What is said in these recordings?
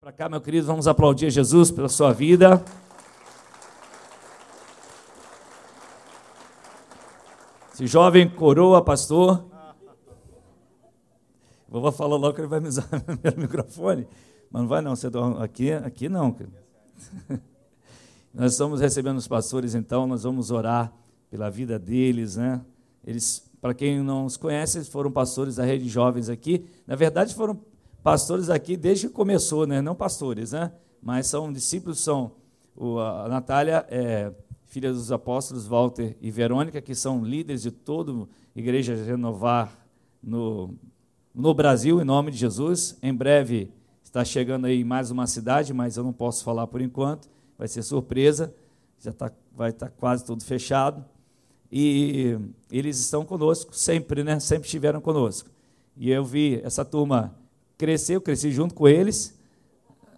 Para cá, meu querido, vamos aplaudir Jesus pela sua vida. Esse jovem coroa, pastor. Vou falar logo que ele vai me usar o microfone. Mas não vai não, você aqui, aqui não. Nós estamos recebendo os pastores, então nós vamos orar pela vida deles, né? Eles, para quem não os conhece, foram pastores da rede de jovens aqui. Na verdade, foram pastores aqui desde que começou, né? Não pastores, né? Mas são discípulos, são o, a Natália é filha dos apóstolos Walter e Verônica, que são líderes de toda Igreja Renovar no, no Brasil, em nome de Jesus. Em breve está chegando aí mais uma cidade, mas eu não posso falar por enquanto, vai ser surpresa, já tá, vai estar tá quase tudo fechado. E eles estão conosco sempre, né? Sempre estiveram conosco. E eu vi essa turma crescer, eu cresci junto com eles,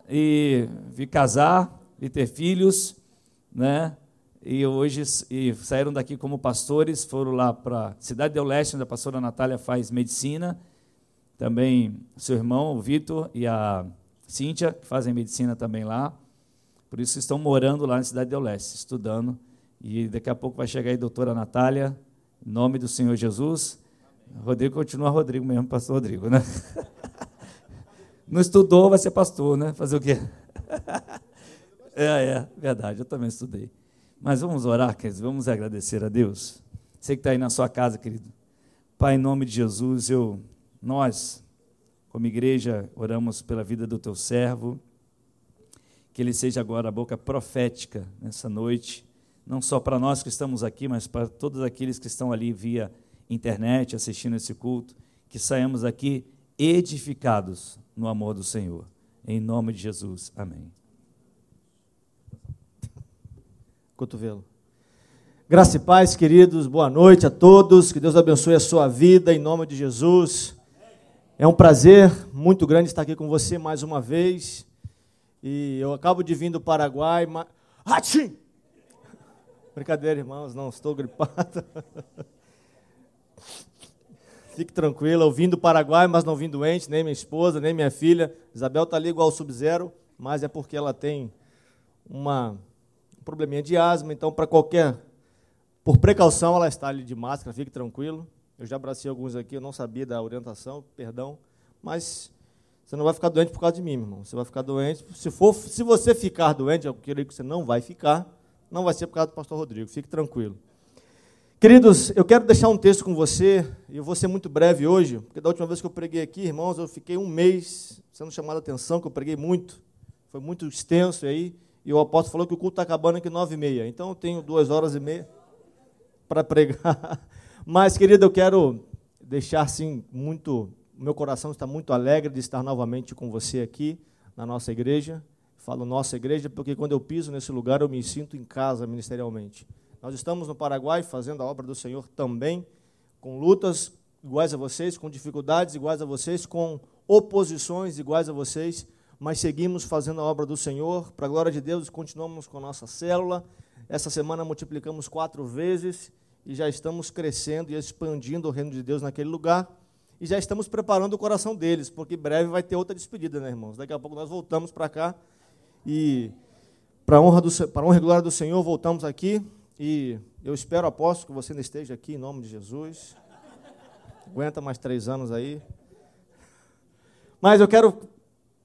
e vi casar, vi ter filhos, né? E hoje e saíram daqui como pastores, foram lá para Cidade do Leste, onde a pastora Natália faz medicina, também seu irmão, o Vitor, e a Cíntia, que fazem medicina também lá. Por isso estão morando lá na Cidade do Leste, estudando. E daqui a pouco vai chegar aí a doutora Natália, em nome do Senhor Jesus. Rodrigo continua Rodrigo mesmo, pastor Rodrigo, né? Não estudou, vai ser pastor, né? Fazer o quê? É, é, verdade, eu também estudei. Mas vamos orar, queridos, vamos agradecer a Deus. Você que está aí na sua casa, querido. Pai, em nome de Jesus, eu, nós, como igreja, oramos pela vida do teu servo. Que ele seja agora a boca profética nessa noite, não só para nós que estamos aqui, mas para todos aqueles que estão ali via internet assistindo esse culto. Que saímos aqui edificados no amor do Senhor. Em nome de Jesus. Amém. Cotovelo. Graça e paz, queridos, boa noite a todos, que Deus abençoe a sua vida, em nome de Jesus. É um prazer muito grande estar aqui com você mais uma vez. E eu acabo de vir do Paraguai. Mas... Brincadeira, irmãos, não estou gripado. Fique tranquila, eu vim do Paraguai, mas não vim doente, nem minha esposa, nem minha filha. Isabel está ali igual ao Sub-Zero, mas é porque ela tem uma, um probleminha de asma, então para qualquer, por precaução, ela está ali de máscara, fique tranquilo. Eu já abracei alguns aqui, eu não sabia da orientação, perdão, mas você não vai ficar doente por causa de mim, irmão. Você vai ficar doente, se, for, se você ficar doente, eu creio que você não vai ficar, não vai ser por causa do pastor Rodrigo, fique tranquilo. Queridos, eu quero deixar um texto com você, e eu vou ser muito breve hoje, porque da última vez que eu preguei aqui, irmãos, eu fiquei um mês sendo chamado a atenção, que eu preguei muito, foi muito extenso aí, e o apóstolo falou que o culto está acabando aqui nove e meia, então eu tenho duas horas e meia para pregar. Mas, querido, eu quero deixar, assim, muito, meu coração está muito alegre de estar novamente com você aqui, na nossa igreja, falo nossa igreja, porque quando eu piso nesse lugar, eu me sinto em casa ministerialmente. Nós estamos no Paraguai fazendo a obra do Senhor também, com lutas iguais a vocês, com dificuldades iguais a vocês, com oposições iguais a vocês, mas seguimos fazendo a obra do Senhor, para a glória de Deus, continuamos com a nossa célula. Essa semana multiplicamos quatro vezes e já estamos crescendo e expandindo o reino de Deus naquele lugar. E já estamos preparando o coração deles, porque breve vai ter outra despedida, né, irmãos? Daqui a pouco nós voltamos para cá e, para a honra, para honra e glória do Senhor, voltamos aqui e eu espero, aposto, que você ainda esteja aqui em nome de Jesus. Aguenta mais três anos aí. Mas eu quero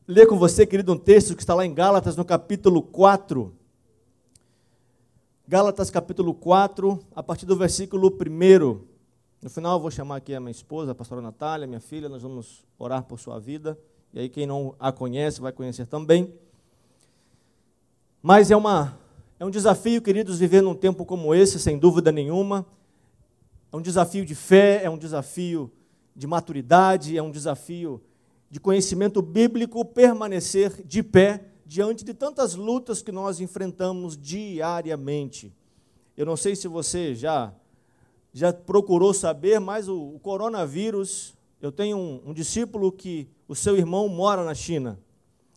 ler com você, querido, um texto que está lá em Gálatas, no capítulo 4. Gálatas, capítulo 4, a partir do versículo 1. No final, eu vou chamar aqui a minha esposa, a pastora Natália, minha filha, nós vamos orar por sua vida. E aí, quem não a conhece, vai conhecer também. Mas é uma é um desafio, queridos, viver num tempo como esse, sem dúvida nenhuma. É um desafio de fé, é um desafio de maturidade, é um desafio de conhecimento bíblico permanecer de pé diante de tantas lutas que nós enfrentamos diariamente. Eu não sei se você já já procurou saber, mas o, o coronavírus, eu tenho um, um discípulo que o seu irmão mora na China.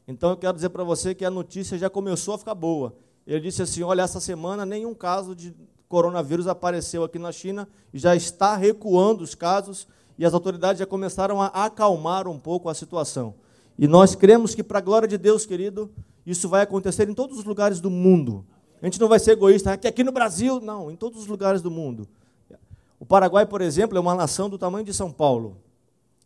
Então eu quero dizer para você que a notícia já começou a ficar boa. Ele disse assim: Olha, essa semana nenhum caso de coronavírus apareceu aqui na China e já está recuando os casos e as autoridades já começaram a acalmar um pouco a situação. E nós cremos que, para a glória de Deus, querido, isso vai acontecer em todos os lugares do mundo. A gente não vai ser egoísta, aqui, aqui no Brasil, não, em todos os lugares do mundo. O Paraguai, por exemplo, é uma nação do tamanho de São Paulo.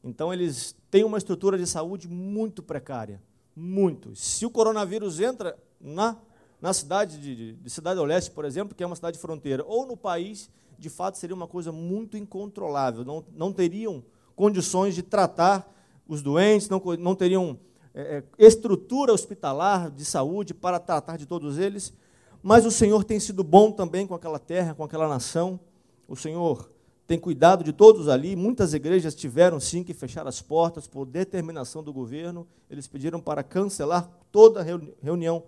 Então, eles têm uma estrutura de saúde muito precária. Muito. Se o coronavírus entra na, na cidade de, de Cidade do Leste, por exemplo, que é uma cidade fronteira, ou no país, de fato seria uma coisa muito incontrolável. Não, não teriam condições de tratar os doentes, não, não teriam é, é, estrutura hospitalar de saúde para tratar de todos eles. Mas o Senhor tem sido bom também com aquela terra, com aquela nação. O Senhor tem cuidado de todos ali. Muitas igrejas tiveram sim que fechar as portas por determinação do governo. Eles pediram para cancelar toda reunião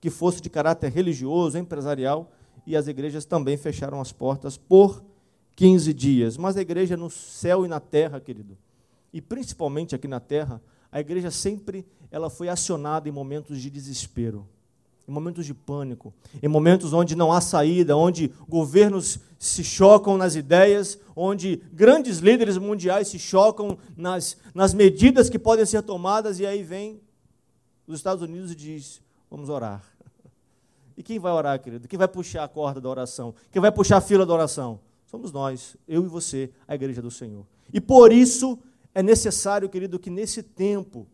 que fosse de caráter religioso, empresarial, e as igrejas também fecharam as portas por 15 dias. Mas a igreja no céu e na terra, querido, e principalmente aqui na terra, a igreja sempre ela foi acionada em momentos de desespero em momentos de pânico, em momentos onde não há saída, onde governos se chocam nas ideias, onde grandes líderes mundiais se chocam nas, nas medidas que podem ser tomadas, e aí vem os Estados Unidos e diz: vamos orar. E quem vai orar, querido? Quem vai puxar a corda da oração? Quem vai puxar a fila da oração? Somos nós, eu e você, a igreja do Senhor. E por isso é necessário, querido, que nesse tempo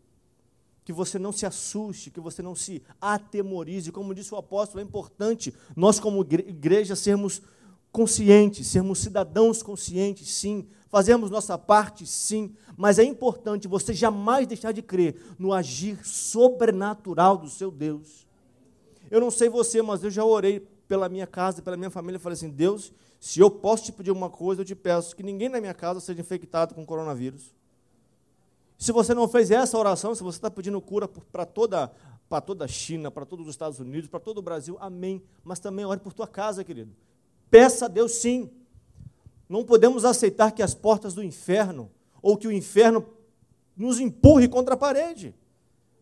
que você não se assuste, que você não se atemorize. Como disse o apóstolo, é importante nós, como igreja, sermos conscientes, sermos cidadãos conscientes, sim, fazemos nossa parte, sim, mas é importante você jamais deixar de crer no agir sobrenatural do seu Deus. Eu não sei você, mas eu já orei pela minha casa, pela minha família, falei assim: Deus, se eu posso te pedir uma coisa, eu te peço que ninguém na minha casa seja infectado com coronavírus. Se você não fez essa oração, se você está pedindo cura para toda, para toda a China, para todos os Estados Unidos, para todo o Brasil, amém. Mas também ore por tua casa, querido. Peça a Deus sim. Não podemos aceitar que as portas do inferno, ou que o inferno nos empurre contra a parede.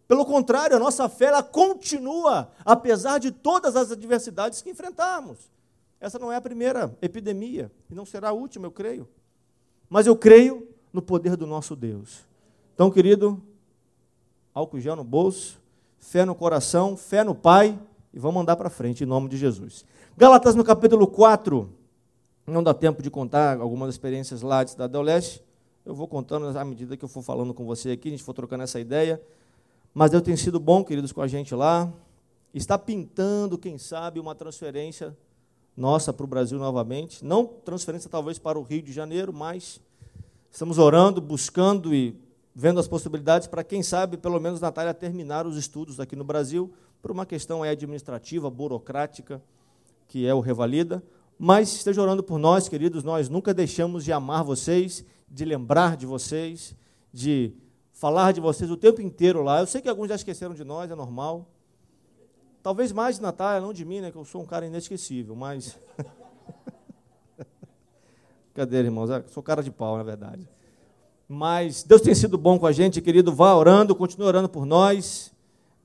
Pelo contrário, a nossa fé ela continua, apesar de todas as adversidades que enfrentamos. Essa não é a primeira epidemia, e não será a última, eu creio. Mas eu creio no poder do nosso Deus. Então, querido, álcool gel no bolso, fé no coração, fé no Pai e vamos andar para frente em nome de Jesus. Galatas no capítulo 4, não dá tempo de contar algumas experiências lá de Cidade do Leste, eu vou contando à medida que eu for falando com você aqui, a gente for trocando essa ideia. Mas Deus tem sido bom, queridos, com a gente lá. Está pintando, quem sabe, uma transferência nossa para o Brasil novamente. Não transferência talvez para o Rio de Janeiro, mas estamos orando, buscando e vendo as possibilidades para, quem sabe, pelo menos Natália terminar os estudos aqui no Brasil, por uma questão administrativa, burocrática, que é o Revalida. Mas esteja orando por nós, queridos, nós nunca deixamos de amar vocês, de lembrar de vocês, de falar de vocês o tempo inteiro lá. Eu sei que alguns já esqueceram de nós, é normal. Talvez mais de Natália, não de mim, né, que eu sou um cara inesquecível, mas. Cadê, irmãos? Eu sou cara de pau, na verdade. Mas Deus tem sido bom com a gente, querido. Vá orando, continue orando por nós.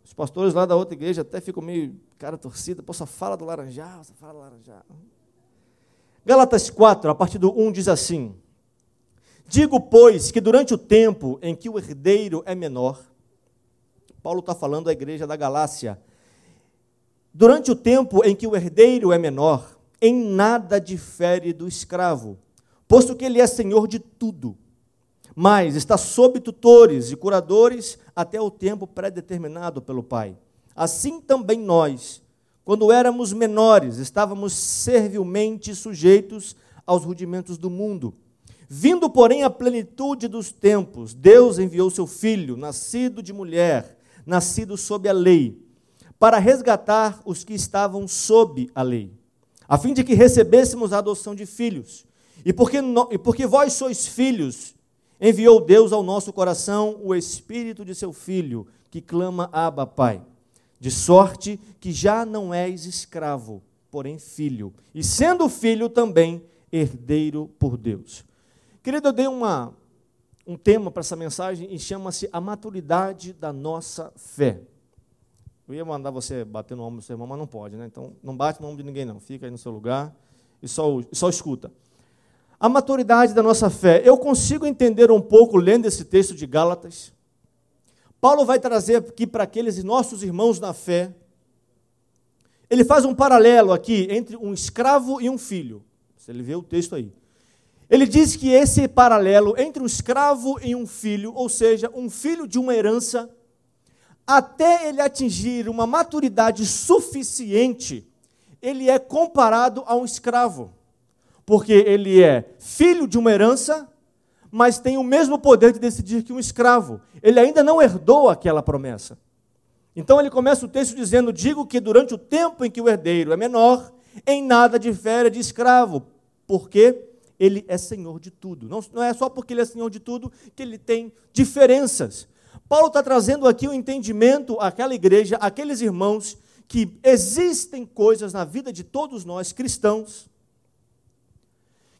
Os pastores lá da outra igreja até ficam meio cara torcida. Pô, só fala do laranjal, só fala do laranjal. Galatas 4, a partir do 1 diz assim: Digo, pois, que durante o tempo em que o herdeiro é menor, Paulo está falando à igreja da Galácia, durante o tempo em que o herdeiro é menor, em nada difere do escravo, posto que ele é senhor de tudo mas está sob tutores e curadores até o tempo pré-determinado pelo Pai. Assim também nós, quando éramos menores, estávamos servilmente sujeitos aos rudimentos do mundo. Vindo, porém, à plenitude dos tempos, Deus enviou seu filho, nascido de mulher, nascido sob a lei, para resgatar os que estavam sob a lei, a fim de que recebêssemos a adoção de filhos. E porque, no, e porque vós sois filhos, enviou Deus ao nosso coração o Espírito de seu Filho, que clama Abba, Pai. De sorte que já não és escravo, porém filho, e sendo filho também herdeiro por Deus. Querido, eu dei uma, um tema para essa mensagem e chama-se a maturidade da nossa fé. Eu ia mandar você bater no ombro do seu irmão, mas não pode, né? Então não bate no ombro de ninguém, não. Fica aí no seu lugar e só, só escuta. A maturidade da nossa fé. Eu consigo entender um pouco, lendo esse texto de Gálatas, Paulo vai trazer aqui para aqueles nossos irmãos na fé. Ele faz um paralelo aqui entre um escravo e um filho. Ele vê o texto aí. Ele diz que esse paralelo entre um escravo e um filho, ou seja, um filho de uma herança, até ele atingir uma maturidade suficiente, ele é comparado a um escravo. Porque ele é filho de uma herança, mas tem o mesmo poder de decidir que um escravo. Ele ainda não herdou aquela promessa. Então ele começa o texto dizendo: Digo que durante o tempo em que o herdeiro é menor, em nada difere de escravo, porque ele é senhor de tudo. Não, não é só porque ele é senhor de tudo que ele tem diferenças. Paulo está trazendo aqui o um entendimento àquela igreja, àqueles irmãos, que existem coisas na vida de todos nós cristãos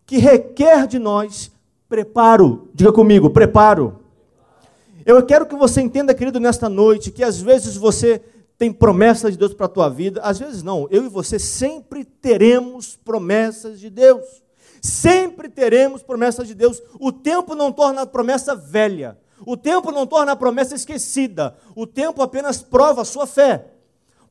que requer de nós preparo. Diga comigo, preparo. Eu quero que você entenda, querido, nesta noite, que às vezes você tem promessas de Deus para a tua vida, às vezes não. Eu e você sempre teremos promessas de Deus. Sempre teremos promessas de Deus. O tempo não torna a promessa velha. O tempo não torna a promessa esquecida. O tempo apenas prova a sua fé.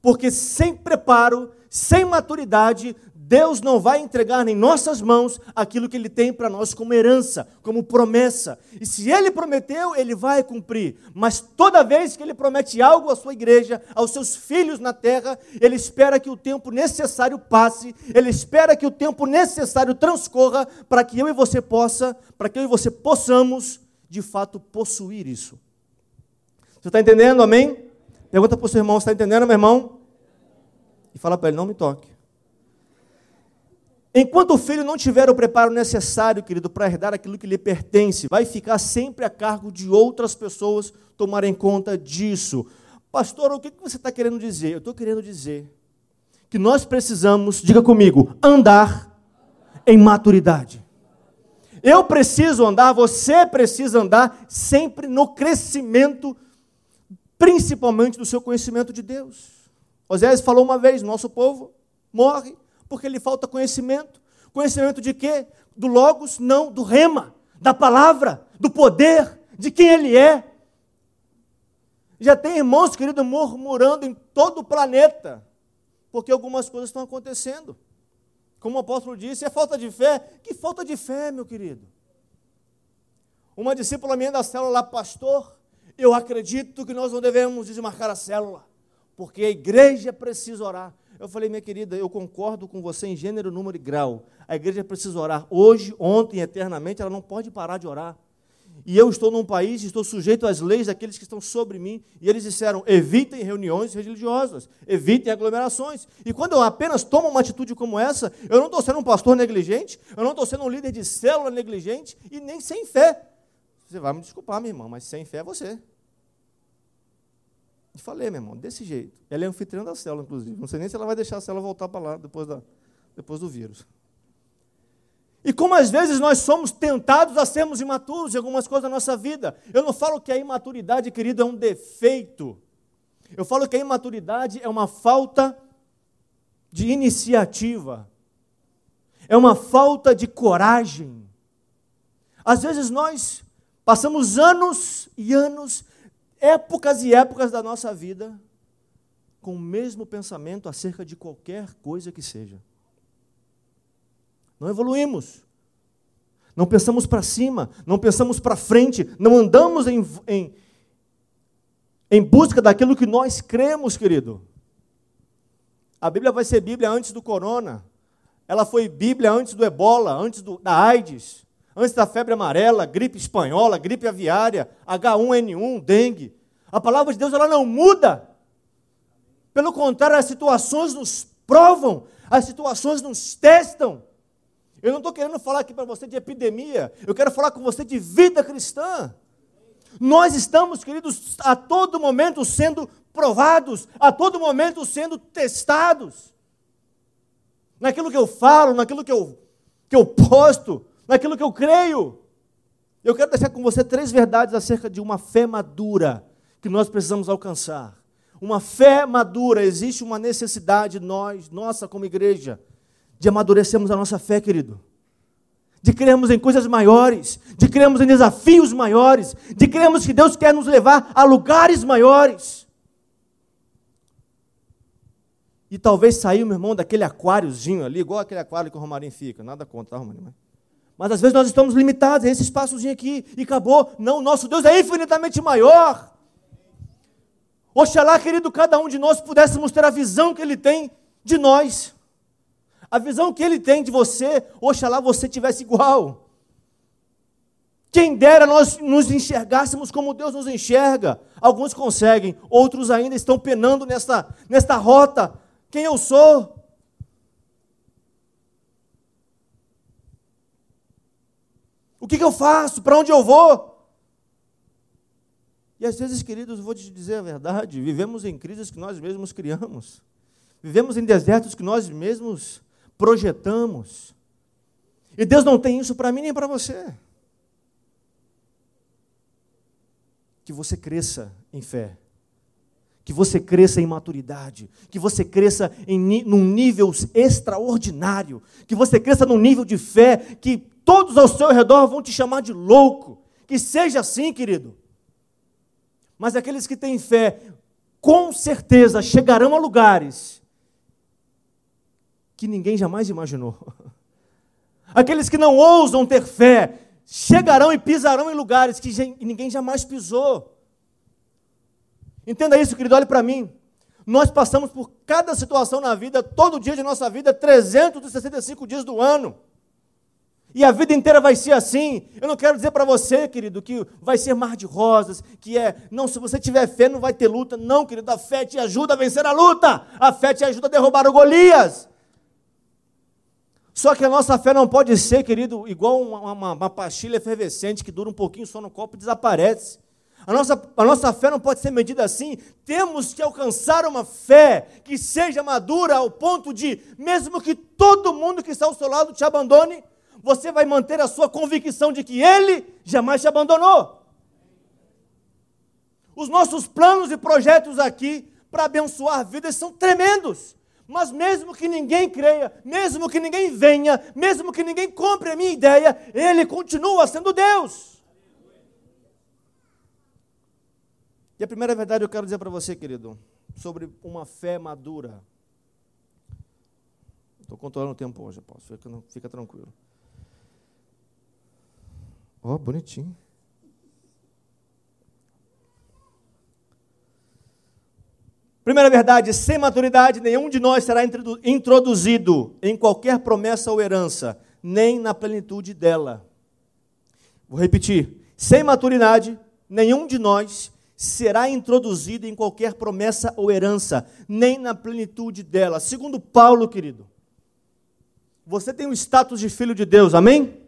Porque sem preparo, sem maturidade, Deus não vai entregar em nossas mãos aquilo que Ele tem para nós como herança, como promessa. E se Ele prometeu, Ele vai cumprir. Mas toda vez que Ele promete algo à sua igreja, aos seus filhos na terra, Ele espera que o tempo necessário passe, Ele espera que o tempo necessário transcorra para que eu e você possa, para que eu e você possamos, de fato, possuir isso. Você está entendendo? Amém? Pergunta para o seu irmão, está entendendo, meu irmão? E fala para ele, não me toque. Enquanto o filho não tiver o preparo necessário, querido, para herdar aquilo que lhe pertence, vai ficar sempre a cargo de outras pessoas tomarem conta disso. Pastor, o que você está querendo dizer? Eu estou querendo dizer que nós precisamos, diga comigo, andar em maturidade. Eu preciso andar, você precisa andar sempre no crescimento, principalmente do seu conhecimento de Deus. Osés falou uma vez: nosso povo morre porque lhe falta conhecimento. Conhecimento de quê? Do Logos? Não, do Rema, da palavra, do poder, de quem ele é. Já tem irmãos, querido, murmurando em todo o planeta, porque algumas coisas estão acontecendo. Como o apóstolo disse, é falta de fé. Que falta de fé, meu querido? Uma discípula minha da célula, pastor, eu acredito que nós não devemos desmarcar a célula, porque a igreja precisa orar. Eu falei, minha querida, eu concordo com você em gênero, número e grau. A igreja precisa orar hoje, ontem, eternamente, ela não pode parar de orar. E eu estou num país, estou sujeito às leis daqueles que estão sobre mim, e eles disseram: evitem reuniões religiosas, evitem aglomerações. E quando eu apenas tomo uma atitude como essa, eu não estou sendo um pastor negligente, eu não estou sendo um líder de célula negligente, e nem sem fé. Você vai me desculpar, minha irmã, mas sem fé é você. E falei, meu irmão, desse jeito. Ela é anfitriã da célula, inclusive. Não sei nem se ela vai deixar a célula voltar para lá depois, da, depois do vírus. E como às vezes nós somos tentados a sermos imaturos em algumas coisas da nossa vida. Eu não falo que a imaturidade, querido, é um defeito. Eu falo que a imaturidade é uma falta de iniciativa. É uma falta de coragem. Às vezes nós passamos anos e anos épocas e épocas da nossa vida com o mesmo pensamento acerca de qualquer coisa que seja. Não evoluímos. Não pensamos para cima, não pensamos para frente, não andamos em, em, em busca daquilo que nós cremos, querido. A Bíblia vai ser Bíblia antes do corona. Ela foi Bíblia antes do ebola, antes do, da AIDS antes da febre amarela, gripe espanhola, gripe aviária, H1N1, dengue. A palavra de Deus ela não muda. Pelo contrário, as situações nos provam, as situações nos testam. Eu não estou querendo falar aqui para você de epidemia, eu quero falar com você de vida cristã. Nós estamos, queridos, a todo momento sendo provados, a todo momento sendo testados. Naquilo que eu falo, naquilo que eu, que eu posto, naquilo que eu creio. Eu quero deixar com você três verdades acerca de uma fé madura que nós precisamos alcançar. Uma fé madura, existe uma necessidade nós, nossa como igreja, de amadurecermos a nossa fé, querido. de crermos em coisas maiores, de crermos em desafios maiores, de crermos que Deus quer nos levar a lugares maiores. E talvez sair, meu irmão, daquele aquáriozinho ali, igual aquele aquário que o Romarinho fica. Nada contra, tá, Romarinho? Mas às vezes nós estamos limitados a esse espaçozinho aqui e acabou. Não, nosso Deus é infinitamente maior. Oxalá, querido, cada um de nós pudéssemos ter a visão que Ele tem de nós. A visão que Ele tem de você, oxalá você tivesse igual. Quem dera nós nos enxergássemos como Deus nos enxerga. Alguns conseguem, outros ainda estão penando nesta, nesta rota quem eu sou. O que, que eu faço? Para onde eu vou? E às vezes, queridos, vou te dizer a verdade: vivemos em crises que nós mesmos criamos, vivemos em desertos que nós mesmos projetamos. E Deus não tem isso para mim nem para você. Que você cresça em fé que você cresça em maturidade, que você cresça em num nível extraordinário, que você cresça num nível de fé que todos ao seu redor vão te chamar de louco. Que seja assim, querido. Mas aqueles que têm fé, com certeza chegarão a lugares que ninguém jamais imaginou. Aqueles que não ousam ter fé, chegarão e pisarão em lugares que ninguém jamais pisou. Entenda isso, querido, olhe para mim. Nós passamos por cada situação na vida, todo dia de nossa vida, 365 dias do ano. E a vida inteira vai ser assim. Eu não quero dizer para você, querido, que vai ser mar de rosas, que é, não, se você tiver fé, não vai ter luta. Não, querido, a fé te ajuda a vencer a luta. A fé te ajuda a derrubar o Golias. Só que a nossa fé não pode ser, querido, igual uma, uma, uma pastilha efervescente que dura um pouquinho só no copo e desaparece. A nossa, a nossa fé não pode ser medida assim. Temos que alcançar uma fé que seja madura ao ponto de, mesmo que todo mundo que está ao seu lado te abandone, você vai manter a sua convicção de que Ele jamais te abandonou. Os nossos planos e projetos aqui para abençoar vidas são tremendos. Mas mesmo que ninguém creia, mesmo que ninguém venha, mesmo que ninguém compre a minha ideia, Ele continua sendo Deus. E a primeira verdade eu quero dizer para você, querido, sobre uma fé madura. Estou controlando o tempo hoje, posso. Fica, fica tranquilo. Ó, oh, bonitinho. Primeira verdade, sem maturidade, nenhum de nós será introduzido em qualquer promessa ou herança, nem na plenitude dela. Vou repetir: sem maturidade, nenhum de nós será introduzido em qualquer promessa ou herança, nem na plenitude dela. Segundo Paulo, querido, você tem o status de filho de Deus, amém?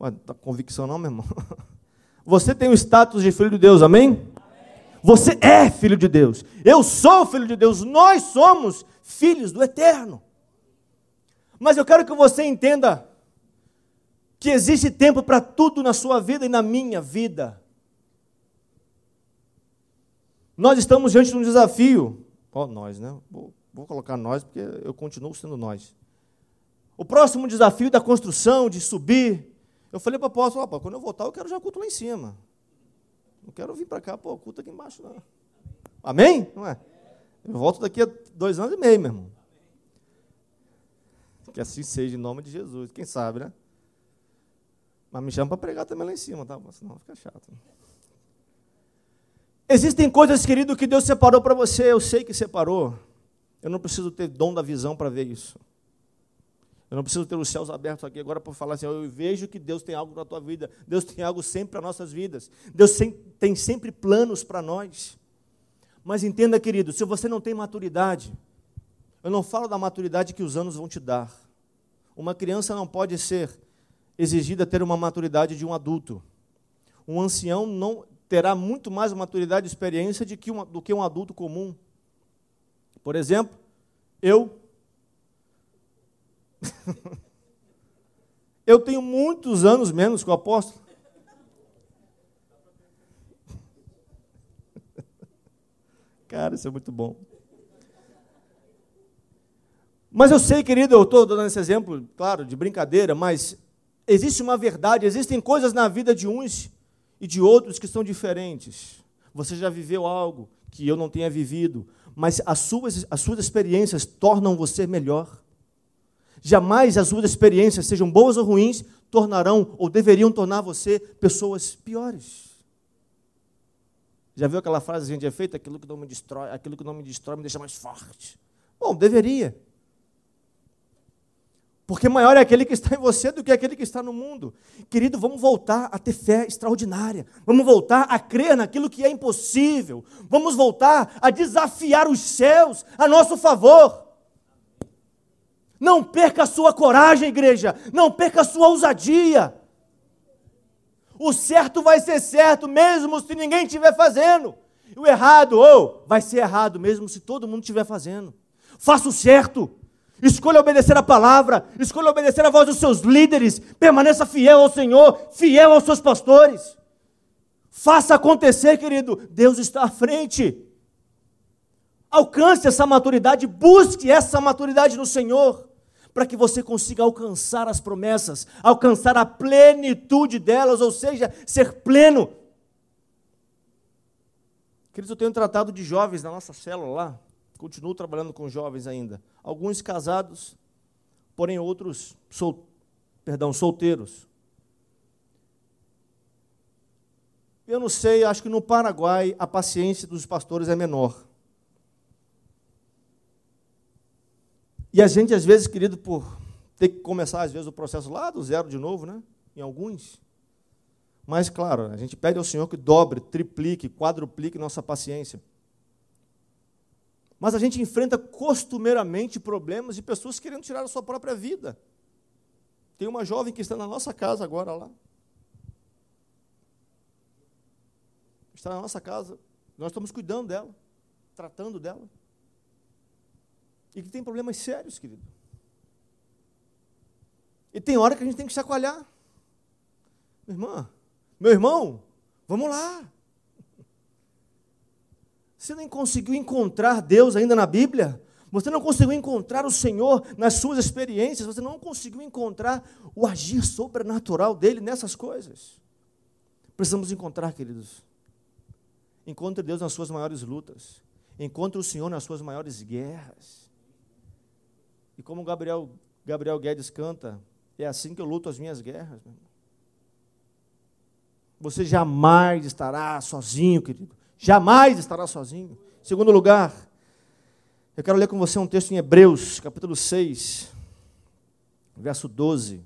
Ué, tá convicção não, meu irmão? Você tem o status de filho de Deus, amém? Você é filho de Deus. Eu sou filho de Deus. Nós somos filhos do eterno. Mas eu quero que você entenda que existe tempo para tudo na sua vida e na minha vida. Nós estamos diante de um desafio. Oh, nós, né? Vou, vou colocar nós porque eu continuo sendo nós. O próximo desafio da construção, de subir. Eu falei para o apóstolo, opa, quando eu voltar, eu quero já culto lá em cima. Não quero vir para cá, pô, culto aqui embaixo, não. Amém? Não é? Eu volto daqui a dois anos e meio, meu irmão. Que assim seja em nome de Jesus. Quem sabe, né? Mas me chama para pregar também lá em cima, tá? Senão fica chato. Existem coisas, querido, que Deus separou para você, eu sei que separou. Eu não preciso ter dom da visão para ver isso. Eu não preciso ter os céus abertos aqui agora para falar assim, eu vejo que Deus tem algo para a tua vida. Deus tem algo sempre para nossas vidas. Deus tem sempre planos para nós. Mas entenda, querido, se você não tem maturidade, eu não falo da maturidade que os anos vão te dar. Uma criança não pode ser exigida ter uma maturidade de um adulto. Um ancião não terá muito mais maturidade e experiência de que um, do que um adulto comum. Por exemplo, eu. eu tenho muitos anos menos que o apóstolo. Cara, isso é muito bom. Mas eu sei, querido, eu estou dando esse exemplo, claro, de brincadeira, mas existe uma verdade, existem coisas na vida de uns e de outros que são diferentes. Você já viveu algo que eu não tenha vivido, mas as suas, as suas experiências tornam você melhor. Jamais as suas experiências, sejam boas ou ruins, tornarão ou deveriam tornar você pessoas piores. Já viu aquela frase de efeito? Aquilo que não me destrói, aquilo que não me destrói me deixa mais forte. Bom, deveria. Porque maior é aquele que está em você do que aquele que está no mundo. Querido, vamos voltar a ter fé extraordinária. Vamos voltar a crer naquilo que é impossível. Vamos voltar a desafiar os céus a nosso favor. Não perca a sua coragem, igreja. Não perca a sua ousadia. O certo vai ser certo, mesmo se ninguém estiver fazendo. E o errado, ou oh, vai ser errado, mesmo se todo mundo estiver fazendo. Faça o certo. Escolha obedecer a palavra, escolha obedecer a voz dos seus líderes, permaneça fiel ao Senhor, fiel aos seus pastores. Faça acontecer, querido, Deus está à frente. Alcance essa maturidade, busque essa maturidade no Senhor, para que você consiga alcançar as promessas, alcançar a plenitude delas, ou seja, ser pleno. Queridos, eu tenho tratado de jovens na nossa célula lá, continuo trabalhando com jovens ainda. Alguns casados, porém outros sol, perdão, solteiros. Eu não sei, acho que no Paraguai a paciência dos pastores é menor. E a gente, às vezes, querido, por ter que começar, às vezes, o processo lá do zero de novo, né? Em alguns. Mas, claro, a gente pede ao Senhor que dobre, triplique, quadruplique nossa paciência. Mas a gente enfrenta costumeiramente problemas de pessoas querendo tirar a sua própria vida. Tem uma jovem que está na nossa casa agora lá. Está na nossa casa. Nós estamos cuidando dela, tratando dela. E que tem problemas sérios, querido. E tem hora que a gente tem que chacoalhar. Minha irmã, meu irmão, vamos lá. Você nem conseguiu encontrar Deus ainda na Bíblia? Você não conseguiu encontrar o Senhor nas suas experiências? Você não conseguiu encontrar o agir sobrenatural dele nessas coisas? Precisamos encontrar, queridos. Encontre Deus nas suas maiores lutas. Encontre o Senhor nas suas maiores guerras. E como Gabriel, Gabriel Guedes canta, é assim que eu luto as minhas guerras. Você jamais estará sozinho, querido jamais estará sozinho. Segundo lugar, eu quero ler com você um texto em Hebreus, capítulo 6, verso 12.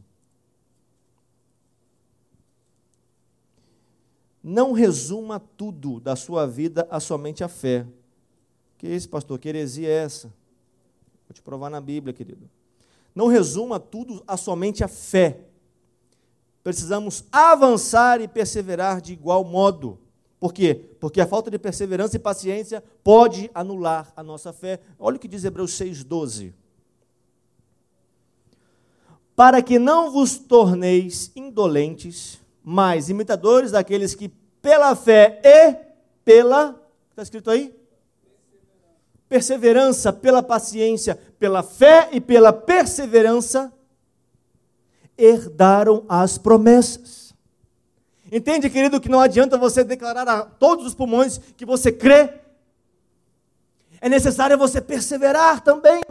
Não resuma tudo da sua vida a somente a fé. Que é isso, pastor? Que heresia é essa? Vou te provar na Bíblia, querido. Não resuma tudo a somente a fé. Precisamos avançar e perseverar de igual modo. Por quê? Porque a falta de perseverança e paciência pode anular a nossa fé. Olha o que diz Hebreus 6,12. Para que não vos torneis indolentes, mas imitadores daqueles que pela fé e pela. Está escrito aí? Perseverança, pela paciência, pela fé e pela perseverança, herdaram as promessas. Entende, querido, que não adianta você declarar a todos os pulmões que você crê. É necessário você perseverar também.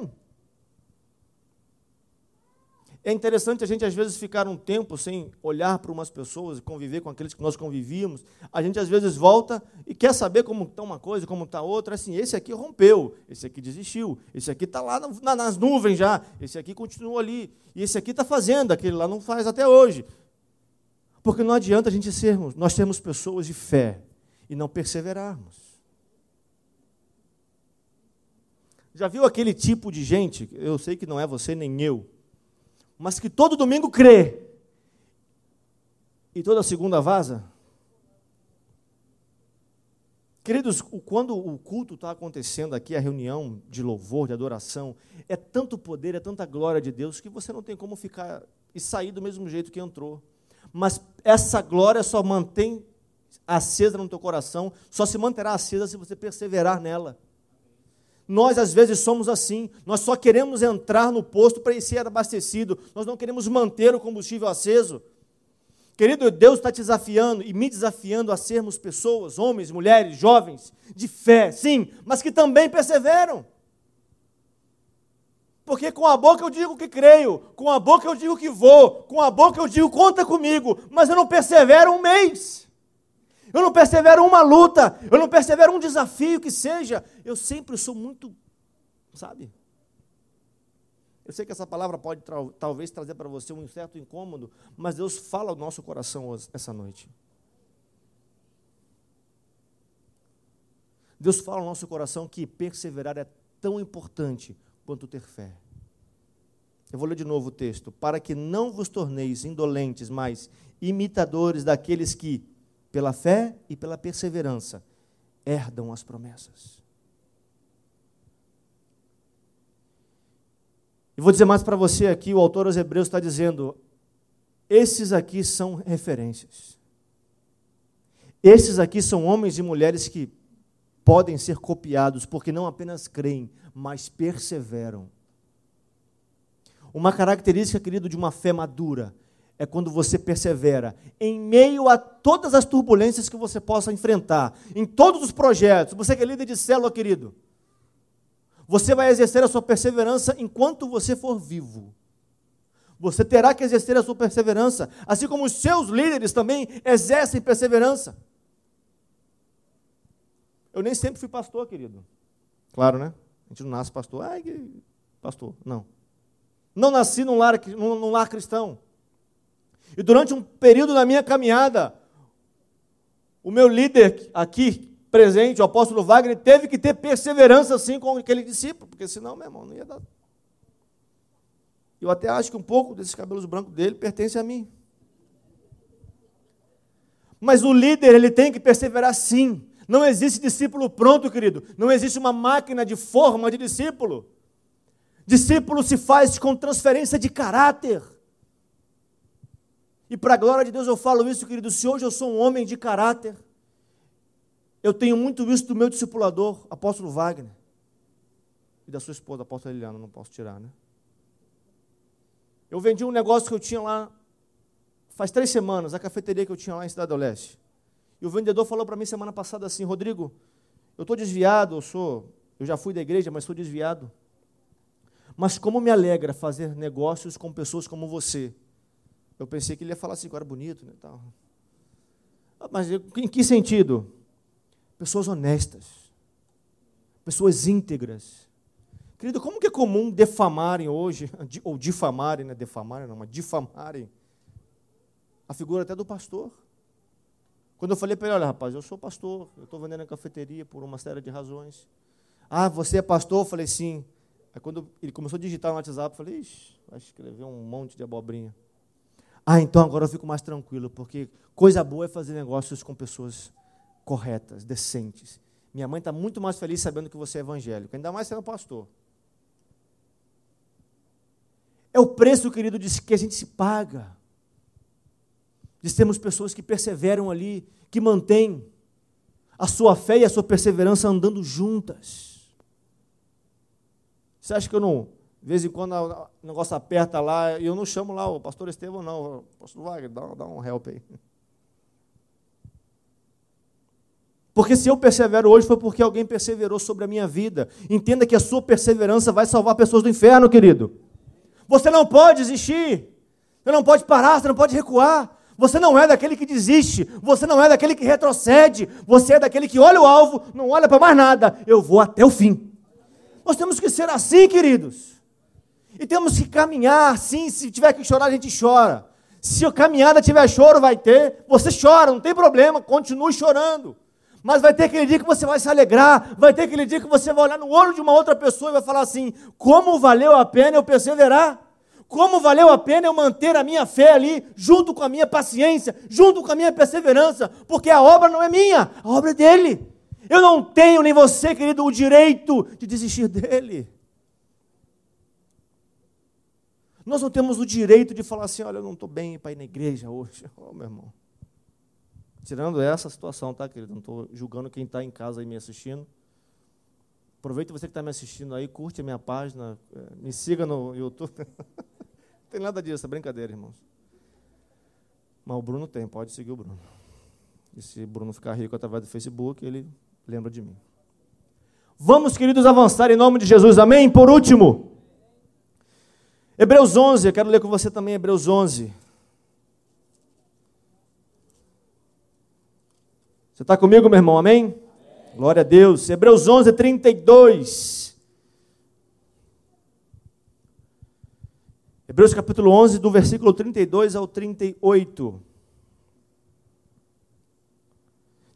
É interessante a gente às vezes ficar um tempo sem olhar para umas pessoas e conviver com aqueles que nós convivíamos. A gente às vezes volta e quer saber como está uma coisa, como está outra. Assim, esse aqui rompeu, esse aqui desistiu, esse aqui está lá nas nuvens já, esse aqui continua ali, e esse aqui está fazendo, aquele lá não faz até hoje. Porque não adianta a gente sermos, nós termos pessoas de fé e não perseverarmos. Já viu aquele tipo de gente, eu sei que não é você nem eu, mas que todo domingo crê e toda segunda vaza? Queridos, quando o culto está acontecendo aqui, a reunião de louvor, de adoração, é tanto poder, é tanta glória de Deus que você não tem como ficar e sair do mesmo jeito que entrou mas essa glória só mantém acesa no teu coração, só se manterá acesa se você perseverar nela. Nós, às vezes, somos assim. Nós só queremos entrar no posto para ser abastecido. Nós não queremos manter o combustível aceso. Querido, Deus está te desafiando e me desafiando a sermos pessoas, homens, mulheres, jovens, de fé, sim, mas que também perseveram. Porque com a boca eu digo que creio, com a boca eu digo que vou, com a boca eu digo conta comigo, mas eu não persevero um mês. Eu não persevero uma luta, eu não persevero um desafio que seja. Eu sempre sou muito, sabe? Eu sei que essa palavra pode talvez trazer para você um certo incômodo, mas Deus fala ao nosso coração hoje, essa noite. Deus fala ao nosso coração que perseverar é tão importante quanto ter fé. Eu vou ler de novo o texto. Para que não vos torneis indolentes, mas imitadores daqueles que, pela fé e pela perseverança, herdam as promessas. E vou dizer mais para você aqui: o autor aos Hebreus está dizendo, esses aqui são referências. Esses aqui são homens e mulheres que podem ser copiados, porque não apenas creem, mas perseveram. Uma característica, querido, de uma fé madura é quando você persevera em meio a todas as turbulências que você possa enfrentar, em todos os projetos. Você que é líder de célula, querido, você vai exercer a sua perseverança enquanto você for vivo. Você terá que exercer a sua perseverança, assim como os seus líderes também exercem perseverança. Eu nem sempre fui pastor, querido. Claro, né? A gente não nasce pastor. Ai, pastor. Não. Não nasci num lar, num lar cristão. E durante um período da minha caminhada, o meu líder aqui presente, o apóstolo Wagner, teve que ter perseverança assim com aquele discípulo, porque senão, meu irmão, não ia dar. Eu até acho que um pouco desses cabelos brancos dele pertence a mim. Mas o líder, ele tem que perseverar sim. Não existe discípulo pronto, querido. Não existe uma máquina de forma de discípulo. Discípulo se faz com transferência de caráter. E para a glória de Deus eu falo isso, querido. Se hoje eu sou um homem de caráter, eu tenho muito isso do meu discipulador, apóstolo Wagner. E da sua esposa, apóstola Liliana, não posso tirar, né? Eu vendi um negócio que eu tinha lá faz três semanas, a cafeteria que eu tinha lá em Cidade do Leste. E o vendedor falou para mim semana passada assim, Rodrigo, eu estou desviado, eu sou, eu já fui da igreja, mas sou desviado. Mas como me alegra fazer negócios com pessoas como você. Eu pensei que ele ia falar assim, era bonito, né, tal. Ah, mas em que sentido? Pessoas honestas, pessoas íntegras. Querido, como que é comum defamarem hoje, ou difamarem, né? Defamarem não, mas difamarem a figura até do pastor. Quando eu falei para ele, olha rapaz, eu sou pastor, eu estou vendendo a cafeteria por uma série de razões. Ah, você é pastor? Eu falei, sim. Aí quando ele começou a digitar no WhatsApp, eu falei, ixi, vai escrever um monte de abobrinha. Ah, então agora eu fico mais tranquilo, porque coisa boa é fazer negócios com pessoas corretas, decentes. Minha mãe está muito mais feliz sabendo que você é evangélico, ainda mais sendo pastor. É o preço, querido, de que a gente se paga de sermos pessoas que perseveram ali, que mantêm a sua fé e a sua perseverança andando juntas. Você acha que eu não, de vez em quando o negócio aperta lá, e eu não chamo lá o pastor Estevão, não, o pastor Wagner, dá, dá um help aí. Porque se eu persevero hoje foi porque alguém perseverou sobre a minha vida. Entenda que a sua perseverança vai salvar pessoas do inferno, querido. Você não pode desistir. Você não pode parar, você não pode recuar. Você não é daquele que desiste, você não é daquele que retrocede, você é daquele que olha o alvo, não olha para mais nada, eu vou até o fim. Nós temos que ser assim, queridos. E temos que caminhar, sim, se tiver que chorar, a gente chora. Se a caminhada tiver choro, vai ter, você chora, não tem problema, continue chorando. Mas vai ter aquele dia que você vai se alegrar, vai ter aquele dia que você vai olhar no olho de uma outra pessoa e vai falar assim: como valeu a pena eu perseverar? Como valeu a pena eu manter a minha fé ali, junto com a minha paciência, junto com a minha perseverança, porque a obra não é minha, a obra é dele. Eu não tenho, nem você, querido, o direito de desistir dele. Nós não temos o direito de falar assim: olha, eu não estou bem para ir na igreja hoje. Oh, meu irmão. Tirando essa situação, tá, querido? Não estou julgando quem está em casa aí me assistindo. Aproveita você que está me assistindo aí, curte a minha página, eh, me siga no YouTube. não tem nada disso, é brincadeira, irmãos. Mas o Bruno tem, pode seguir o Bruno. E se o Bruno ficar rico através do Facebook, ele lembra de mim. Vamos, queridos, avançar em nome de Jesus, amém? Por último, Hebreus 11, eu quero ler com você também Hebreus 11. Você está comigo, meu irmão, amém? Glória a Deus. Hebreus 11, 32. Hebreus capítulo 11, do versículo 32 ao 38.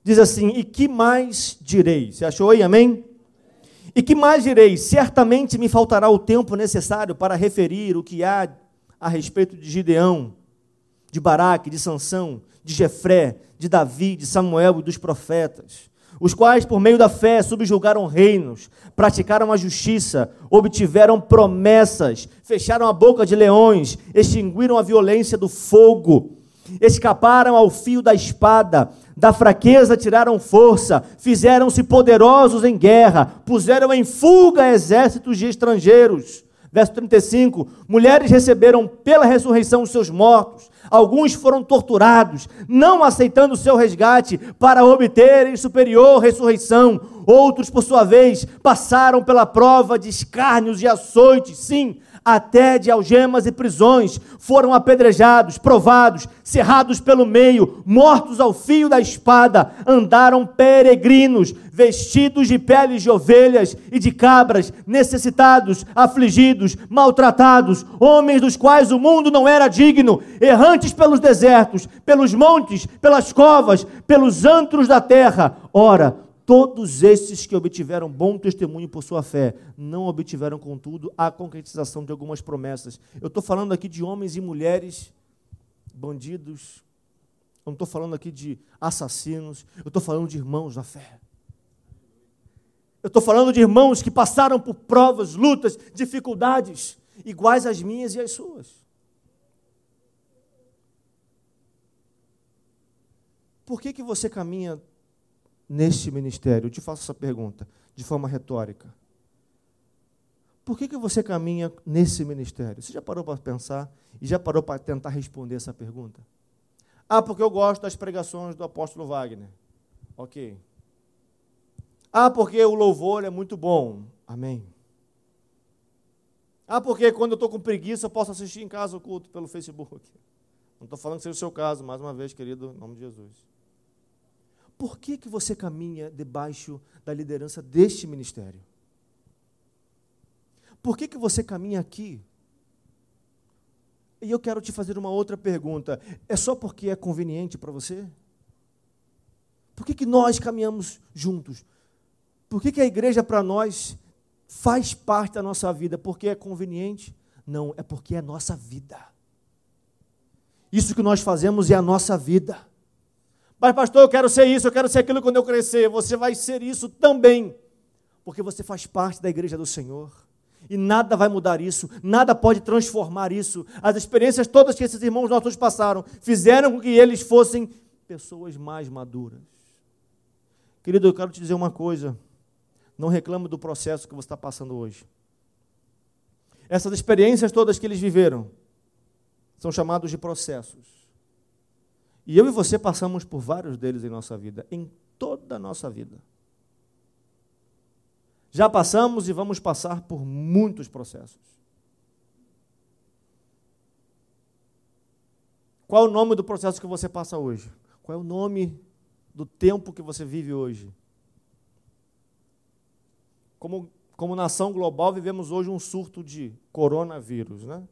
Diz assim: E que mais direi? Você achou aí, amém? E que mais direi? Certamente me faltará o tempo necessário para referir o que há a respeito de Gideão, de Baraque, de Sansão, de Jefré, de Davi, de Samuel e dos profetas os quais, por meio da fé, subjugaram reinos, praticaram a justiça, obtiveram promessas, fecharam a boca de leões, extinguiram a violência do fogo, escaparam ao fio da espada, da fraqueza tiraram força, fizeram-se poderosos em guerra, puseram em fuga exércitos de estrangeiros. Verso 35: Mulheres receberam pela ressurreição os seus mortos, Alguns foram torturados, não aceitando o seu resgate para obterem superior ressurreição. Outros, por sua vez, passaram pela prova de escárnios e açoites, sim, até de algemas e prisões, foram apedrejados, provados, cerrados pelo meio, mortos ao fio da espada, andaram peregrinos, vestidos de peles de ovelhas e de cabras, necessitados, afligidos, maltratados, homens dos quais o mundo não era digno, errantes pelos desertos, pelos montes, pelas covas, pelos antros da terra. Ora, Todos esses que obtiveram bom testemunho por sua fé, não obtiveram, contudo, a concretização de algumas promessas. Eu estou falando aqui de homens e mulheres bandidos, eu não estou falando aqui de assassinos, eu estou falando de irmãos na fé. Eu estou falando de irmãos que passaram por provas, lutas, dificuldades, iguais às minhas e às suas. Por que, que você caminha neste ministério? Eu te faço essa pergunta de forma retórica. Por que, que você caminha nesse ministério? Você já parou para pensar e já parou para tentar responder essa pergunta? Ah, porque eu gosto das pregações do apóstolo Wagner. Ok. Ah, porque o louvor é muito bom. Amém. Ah, porque quando eu estou com preguiça eu posso assistir em casa o culto pelo Facebook. Não estou falando que seja o seu caso, mais uma vez, querido, em nome de Jesus. Por que, que você caminha debaixo da liderança deste ministério? Por que, que você caminha aqui? E eu quero te fazer uma outra pergunta. É só porque é conveniente para você? Por que, que nós caminhamos juntos? Por que, que a igreja para nós faz parte da nossa vida? Porque é conveniente? Não, é porque é nossa vida. Isso que nós fazemos é a nossa vida. Mas, pastor, eu quero ser isso, eu quero ser aquilo quando eu crescer. Você vai ser isso também, porque você faz parte da igreja do Senhor. E nada vai mudar isso, nada pode transformar isso. As experiências todas que esses irmãos nossos passaram fizeram com que eles fossem pessoas mais maduras. Querido, eu quero te dizer uma coisa. Não reclame do processo que você está passando hoje. Essas experiências todas que eles viveram são chamados de processos. E eu e você passamos por vários deles em nossa vida, em toda a nossa vida. Já passamos e vamos passar por muitos processos. Qual é o nome do processo que você passa hoje? Qual é o nome do tempo que você vive hoje? Como, como nação global, vivemos hoje um surto de coronavírus, né?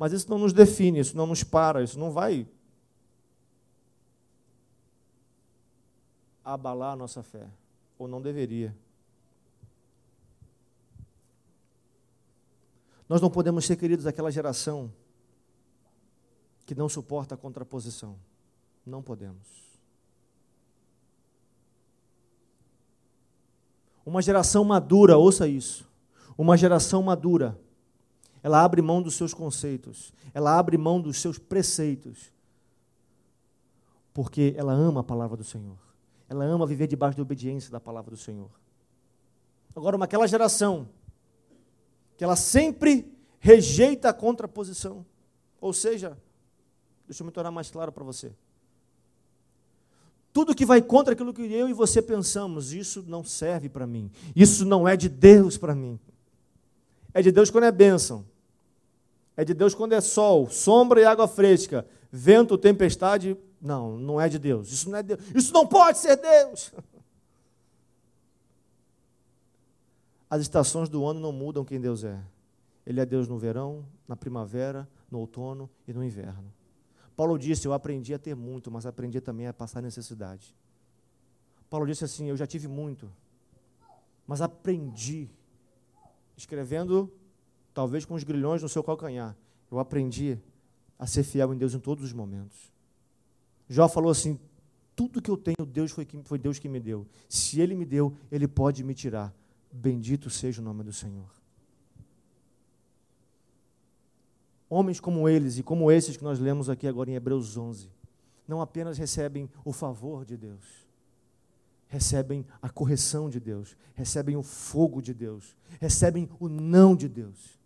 Mas isso não nos define, isso não nos para, isso não vai abalar a nossa fé, ou não deveria. Nós não podemos ser, queridos, aquela geração que não suporta a contraposição. Não podemos. Uma geração madura, ouça isso. Uma geração madura ela abre mão dos seus conceitos, ela abre mão dos seus preceitos, porque ela ama a palavra do Senhor. ela ama viver debaixo da obediência da palavra do Senhor. Agora, uma, aquela geração que ela sempre rejeita a contraposição. Ou seja, deixa eu me tornar mais claro para você. Tudo que vai contra aquilo que eu e você pensamos, isso não serve para mim. Isso não é de Deus para mim. É de Deus quando é bênção. É de Deus quando é sol, sombra e água fresca, vento, tempestade. Não, não é de Deus. Isso não é Deus. Isso não pode ser Deus. As estações do ano não mudam quem Deus é. Ele é Deus no verão, na primavera, no outono e no inverno. Paulo disse: Eu aprendi a ter muito, mas aprendi também a passar necessidade. Paulo disse assim: Eu já tive muito, mas aprendi, escrevendo, talvez com os grilhões no seu calcanhar, eu aprendi a ser fiel em Deus em todos os momentos. Jó falou assim: Tudo que eu tenho, Deus foi, foi Deus que me deu. Se Ele me deu, Ele pode me tirar. Bendito seja o nome do Senhor. Homens como eles e como esses que nós lemos aqui agora em Hebreus 11, não apenas recebem o favor de Deus, recebem a correção de Deus, recebem o fogo de Deus, recebem o não de Deus.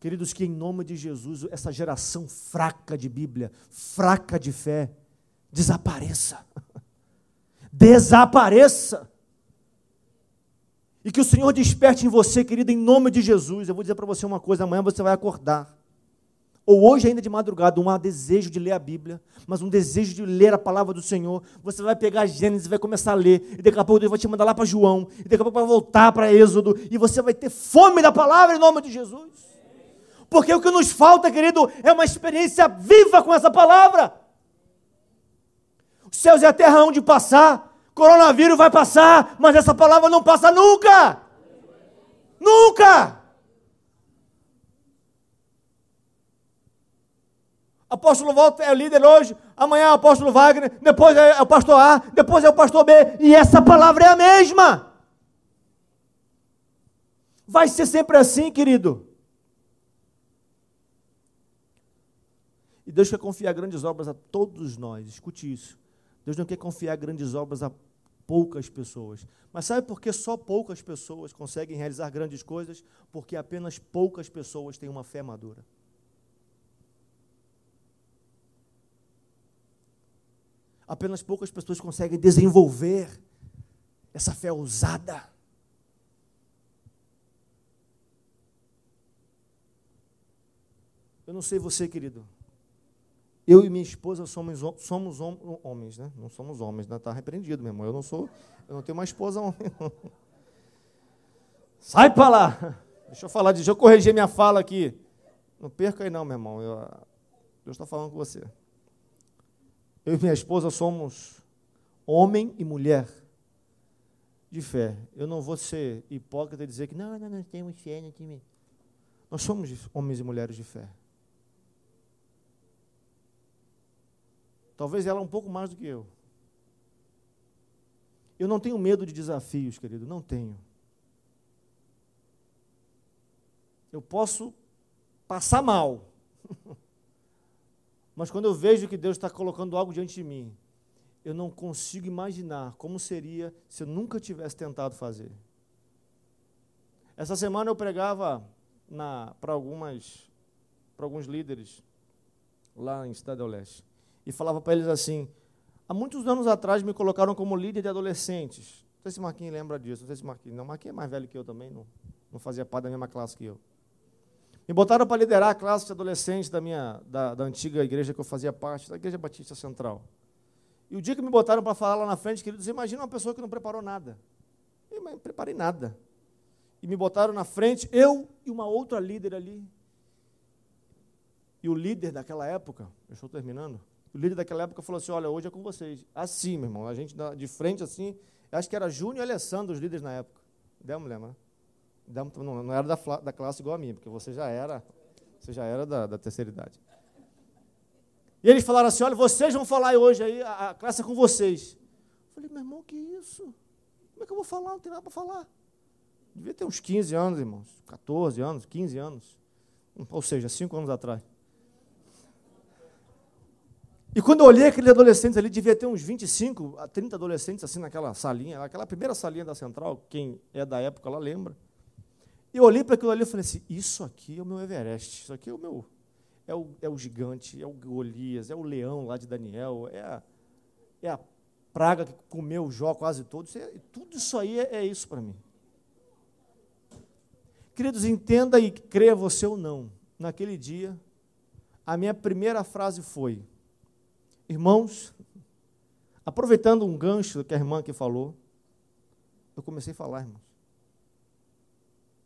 Queridos, que em nome de Jesus, essa geração fraca de Bíblia, fraca de fé, desapareça. Desapareça. E que o Senhor desperte em você, querido, em nome de Jesus. Eu vou dizer para você uma coisa: amanhã você vai acordar. Ou hoje, ainda de madrugada, um desejo de ler a Bíblia, mas um desejo de ler a palavra do Senhor. Você vai pegar Gênesis e vai começar a ler. E daqui a pouco Deus vai te mandar lá para João. E daqui a pouco vai voltar para Êxodo. E você vai ter fome da palavra em nome de Jesus. Porque o que nos falta, querido, é uma experiência viva com essa palavra. Os céus e a terra hão de passar, Coronavírus vai passar, mas essa palavra não passa nunca. Nunca. Apóstolo Walter é o líder hoje, amanhã é o apóstolo Wagner, depois é o pastor A, depois é o pastor B, e essa palavra é a mesma. Vai ser sempre assim, querido. E Deus quer confiar grandes obras a todos nós, escute isso. Deus não quer confiar grandes obras a poucas pessoas. Mas sabe por que só poucas pessoas conseguem realizar grandes coisas? Porque apenas poucas pessoas têm uma fé madura. Apenas poucas pessoas conseguem desenvolver essa fé ousada. Eu não sei você, querido. Eu e minha esposa somos, somos homens, né? Não somos homens, né? Está repreendido, meu irmão. Eu não sou, eu não tenho uma esposa homem. Não. Sai para lá! Deixa eu falar, deixa eu corrigir minha fala aqui. Não perca aí não, meu irmão. Eu, Deus está falando com você. Eu e minha esposa somos homem e mulher de fé. Eu não vou ser hipócrita e dizer que não, não, não temos fé, não temos. Nós somos homens e mulheres de fé. Talvez ela um pouco mais do que eu. Eu não tenho medo de desafios, querido, não tenho. Eu posso passar mal. Mas quando eu vejo que Deus está colocando algo diante de mim, eu não consigo imaginar como seria se eu nunca tivesse tentado fazer. Essa semana eu pregava para algumas para alguns líderes lá em Cidade do Leste e falava para eles assim: há muitos anos atrás me colocaram como líder de adolescentes. Não sei se Marquinhos lembra disso, não sei se Marquinhos. Não, Marquinhos é mais velho que eu também, não, não fazia parte da mesma classe que eu. Me botaram para liderar a classe de adolescentes da, minha, da, da antiga igreja que eu fazia parte, da Igreja Batista Central. E o dia que me botaram para falar lá na frente, queridos, imagina uma pessoa que não preparou nada. Eu não preparei nada. E me botaram na frente, eu e uma outra líder ali. E o líder daquela época, eu estou terminando, o líder daquela época falou assim: Olha, hoje é com vocês. Assim, meu irmão, a gente de frente assim. Acho que era Júnior e Alessandro, os líderes na época. Demos, lembra? Demos, não, não era da, da classe igual a mim, porque você já era, você já era da, da terceira idade. E eles falaram assim: Olha, vocês vão falar hoje aí, a, a classe é com vocês. Eu falei, meu irmão, que isso? Como é que eu vou falar? Não tem nada para falar. Devia ter uns 15 anos, irmãos. 14 anos, 15 anos. Ou seja, 5 anos atrás. E quando eu olhei aqueles adolescentes ali, devia ter uns 25 a 30 adolescentes assim naquela salinha, aquela primeira salinha da central, quem é da época lá lembra. E eu olhei para aquilo ali e falei assim: Isso aqui é o meu Everest, isso aqui é o meu. É o, é o gigante, é o Golias, é o leão lá de Daniel, é a, é a praga que comeu o Jó quase todo. Isso é, tudo isso aí é, é isso para mim. Queridos, entenda e creia você ou não. Naquele dia, a minha primeira frase foi: Irmãos, aproveitando um gancho que a irmã aqui falou, eu comecei a falar, irmãos.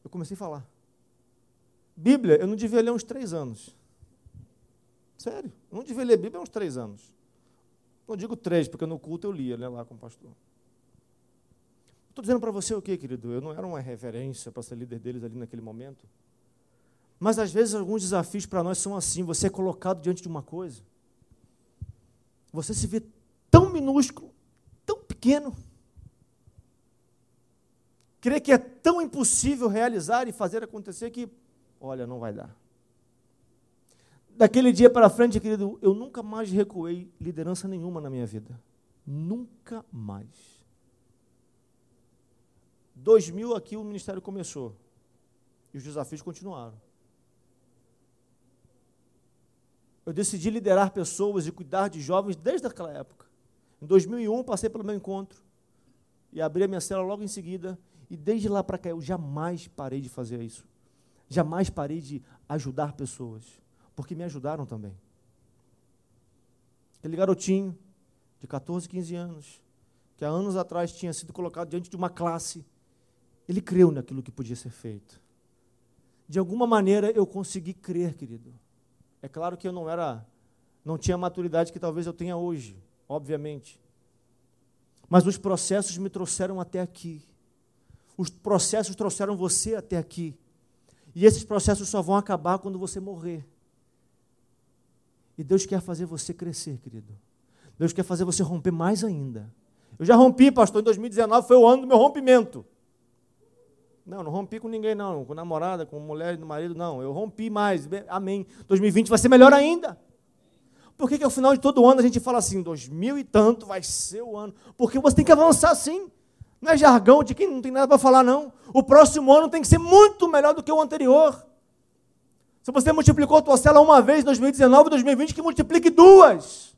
Eu comecei a falar. Bíblia, eu não devia ler uns três anos. Sério, eu não devia ler Bíblia uns três anos. Não digo três, porque no culto eu lia né, lá com o pastor. Estou dizendo para você o quê, querido? Eu não era uma referência para ser líder deles ali naquele momento. Mas às vezes alguns desafios para nós são assim: você é colocado diante de uma coisa, você se vê tão minúsculo, tão pequeno, crê que é tão impossível realizar e fazer acontecer que, olha, não vai dar. Daquele dia para frente, querido, eu nunca mais recuei liderança nenhuma na minha vida. Nunca mais. 2000 aqui o ministério começou. E os desafios continuaram. Eu decidi liderar pessoas e cuidar de jovens desde aquela época. Em 2001 passei pelo meu encontro e abri a minha cela logo em seguida e desde lá para cá eu jamais parei de fazer isso. Jamais parei de ajudar pessoas, porque me ajudaram também. Aquele garotinho de 14, 15 anos, que há anos atrás tinha sido colocado diante de uma classe ele creu naquilo que podia ser feito. De alguma maneira eu consegui crer, querido. É claro que eu não era, não tinha a maturidade que talvez eu tenha hoje, obviamente. Mas os processos me trouxeram até aqui. Os processos trouxeram você até aqui. E esses processos só vão acabar quando você morrer. E Deus quer fazer você crescer, querido. Deus quer fazer você romper mais ainda. Eu já rompi, pastor, em 2019 foi o ano do meu rompimento. Não, não rompi com ninguém, não. Com namorada, com mulher, com marido, não. Eu rompi mais. Amém. 2020 vai ser melhor ainda. Por que, que ao final de todo ano a gente fala assim, 2000 e tanto vai ser o ano? Porque você tem que avançar assim. Não é jargão de quem não tem nada para falar, não. O próximo ano tem que ser muito melhor do que o anterior. Se você multiplicou a tua cela uma vez em 2019, 2020, que multiplique duas.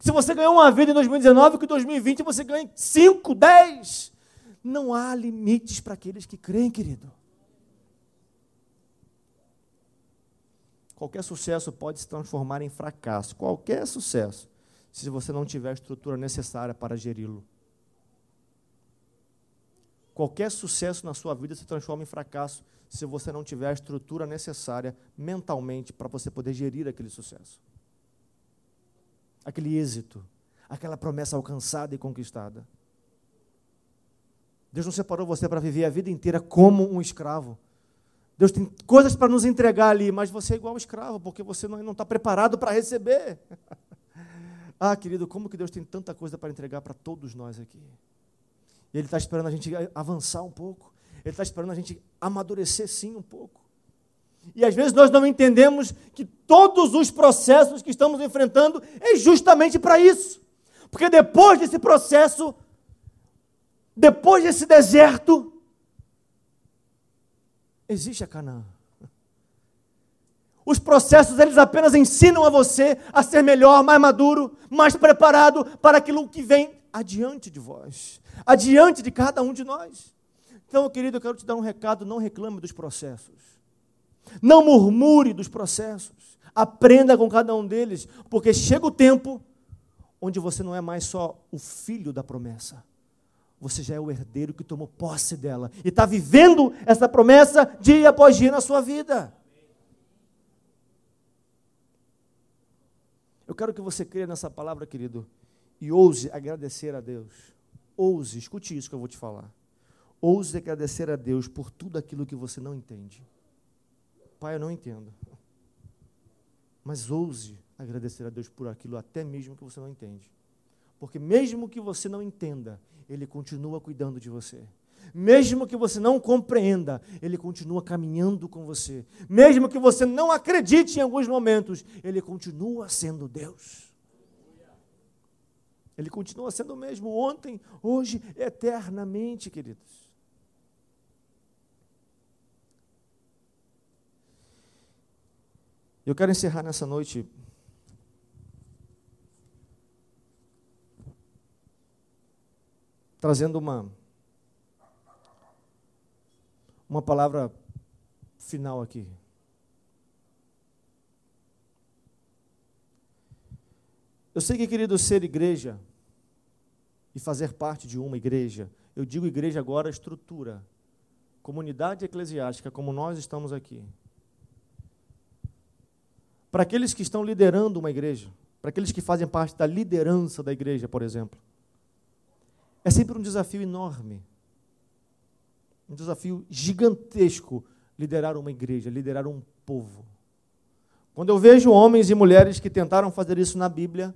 Se você ganhou uma vida em 2019, que em 2020 você ganhe cinco, dez. Não há limites para aqueles que creem, querido. Qualquer sucesso pode se transformar em fracasso. Qualquer sucesso, se você não tiver a estrutura necessária para geri-lo. Qualquer sucesso na sua vida se transforma em fracasso se você não tiver a estrutura necessária mentalmente para você poder gerir aquele sucesso. Aquele êxito, aquela promessa alcançada e conquistada. Deus não separou você para viver a vida inteira como um escravo. Deus tem coisas para nos entregar ali, mas você é igual escravo, porque você não está preparado para receber. ah, querido, como que Deus tem tanta coisa para entregar para todos nós aqui? Ele está esperando a gente avançar um pouco. Ele está esperando a gente amadurecer sim um pouco. E às vezes nós não entendemos que todos os processos que estamos enfrentando é justamente para isso. Porque depois desse processo, depois desse deserto, existe a Canaã. Os processos, eles apenas ensinam a você a ser melhor, mais maduro, mais preparado para aquilo que vem adiante de vós, adiante de cada um de nós. Então, querido, eu quero te dar um recado: não reclame dos processos, não murmure dos processos, aprenda com cada um deles, porque chega o tempo onde você não é mais só o filho da promessa, você já é o herdeiro que tomou posse dela e está vivendo essa promessa dia após dia na sua vida. Eu quero que você creia nessa palavra, querido, e ouse agradecer a Deus. Ouse, escute isso que eu vou te falar. Ouse agradecer a Deus por tudo aquilo que você não entende. Pai, eu não entendo. Mas ouse agradecer a Deus por aquilo até mesmo que você não entende. Porque mesmo que você não entenda, Ele continua cuidando de você. Mesmo que você não compreenda, Ele continua caminhando com você. Mesmo que você não acredite em alguns momentos, Ele continua sendo Deus. Ele continua sendo o mesmo ontem, hoje, eternamente, queridos. Eu quero encerrar nessa noite trazendo uma uma palavra final aqui. Eu sei que, querido, ser igreja e fazer parte de uma igreja, eu digo igreja agora, estrutura, comunidade eclesiástica, como nós estamos aqui. Para aqueles que estão liderando uma igreja, para aqueles que fazem parte da liderança da igreja, por exemplo, é sempre um desafio enorme um desafio gigantesco liderar uma igreja, liderar um povo. Quando eu vejo homens e mulheres que tentaram fazer isso na Bíblia,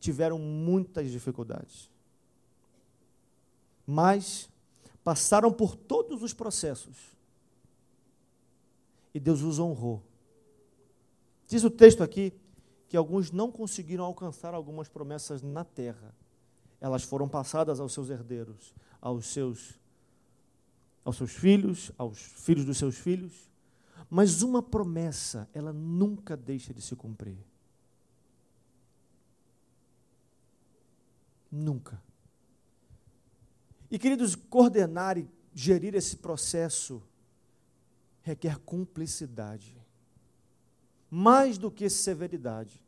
tiveram muitas dificuldades. Mas passaram por todos os processos. E Deus os honrou. Diz o texto aqui que alguns não conseguiram alcançar algumas promessas na terra. Elas foram passadas aos seus herdeiros, aos seus aos seus filhos, aos filhos dos seus filhos. Mas uma promessa, ela nunca deixa de se cumprir. Nunca. E, queridos, coordenar e gerir esse processo requer cumplicidade, mais do que severidade.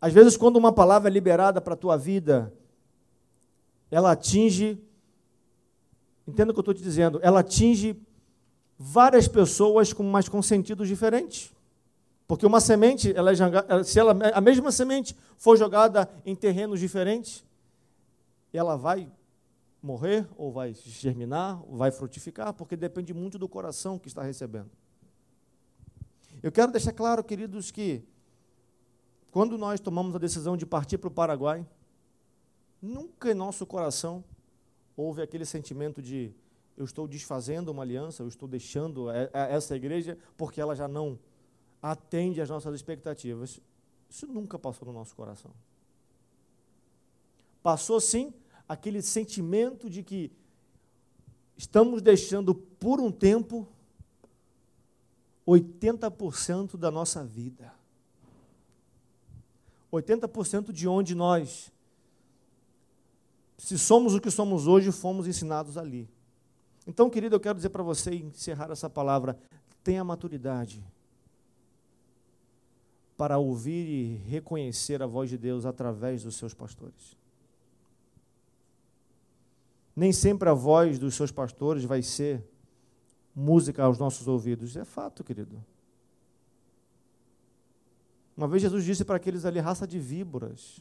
Às vezes, quando uma palavra é liberada para a tua vida, ela atinge, entenda o que eu estou te dizendo, ela atinge várias pessoas com, mas com sentidos diferentes. Porque uma semente, ela é, se ela, a mesma semente for jogada em terrenos diferentes, ela vai morrer, ou vai germinar, ou vai frutificar, porque depende muito do coração que está recebendo. Eu quero deixar claro, queridos, que quando nós tomamos a decisão de partir para o Paraguai, Nunca em nosso coração houve aquele sentimento de eu estou desfazendo uma aliança, eu estou deixando essa igreja porque ela já não atende às nossas expectativas. Isso nunca passou no nosso coração. Passou sim aquele sentimento de que estamos deixando por um tempo 80% da nossa vida. 80% de onde nós se somos o que somos hoje, fomos ensinados ali. Então, querido, eu quero dizer para você, encerrar essa palavra, tenha maturidade para ouvir e reconhecer a voz de Deus através dos seus pastores. Nem sempre a voz dos seus pastores vai ser música aos nossos ouvidos. É fato, querido. Uma vez Jesus disse para aqueles ali, raça de víboras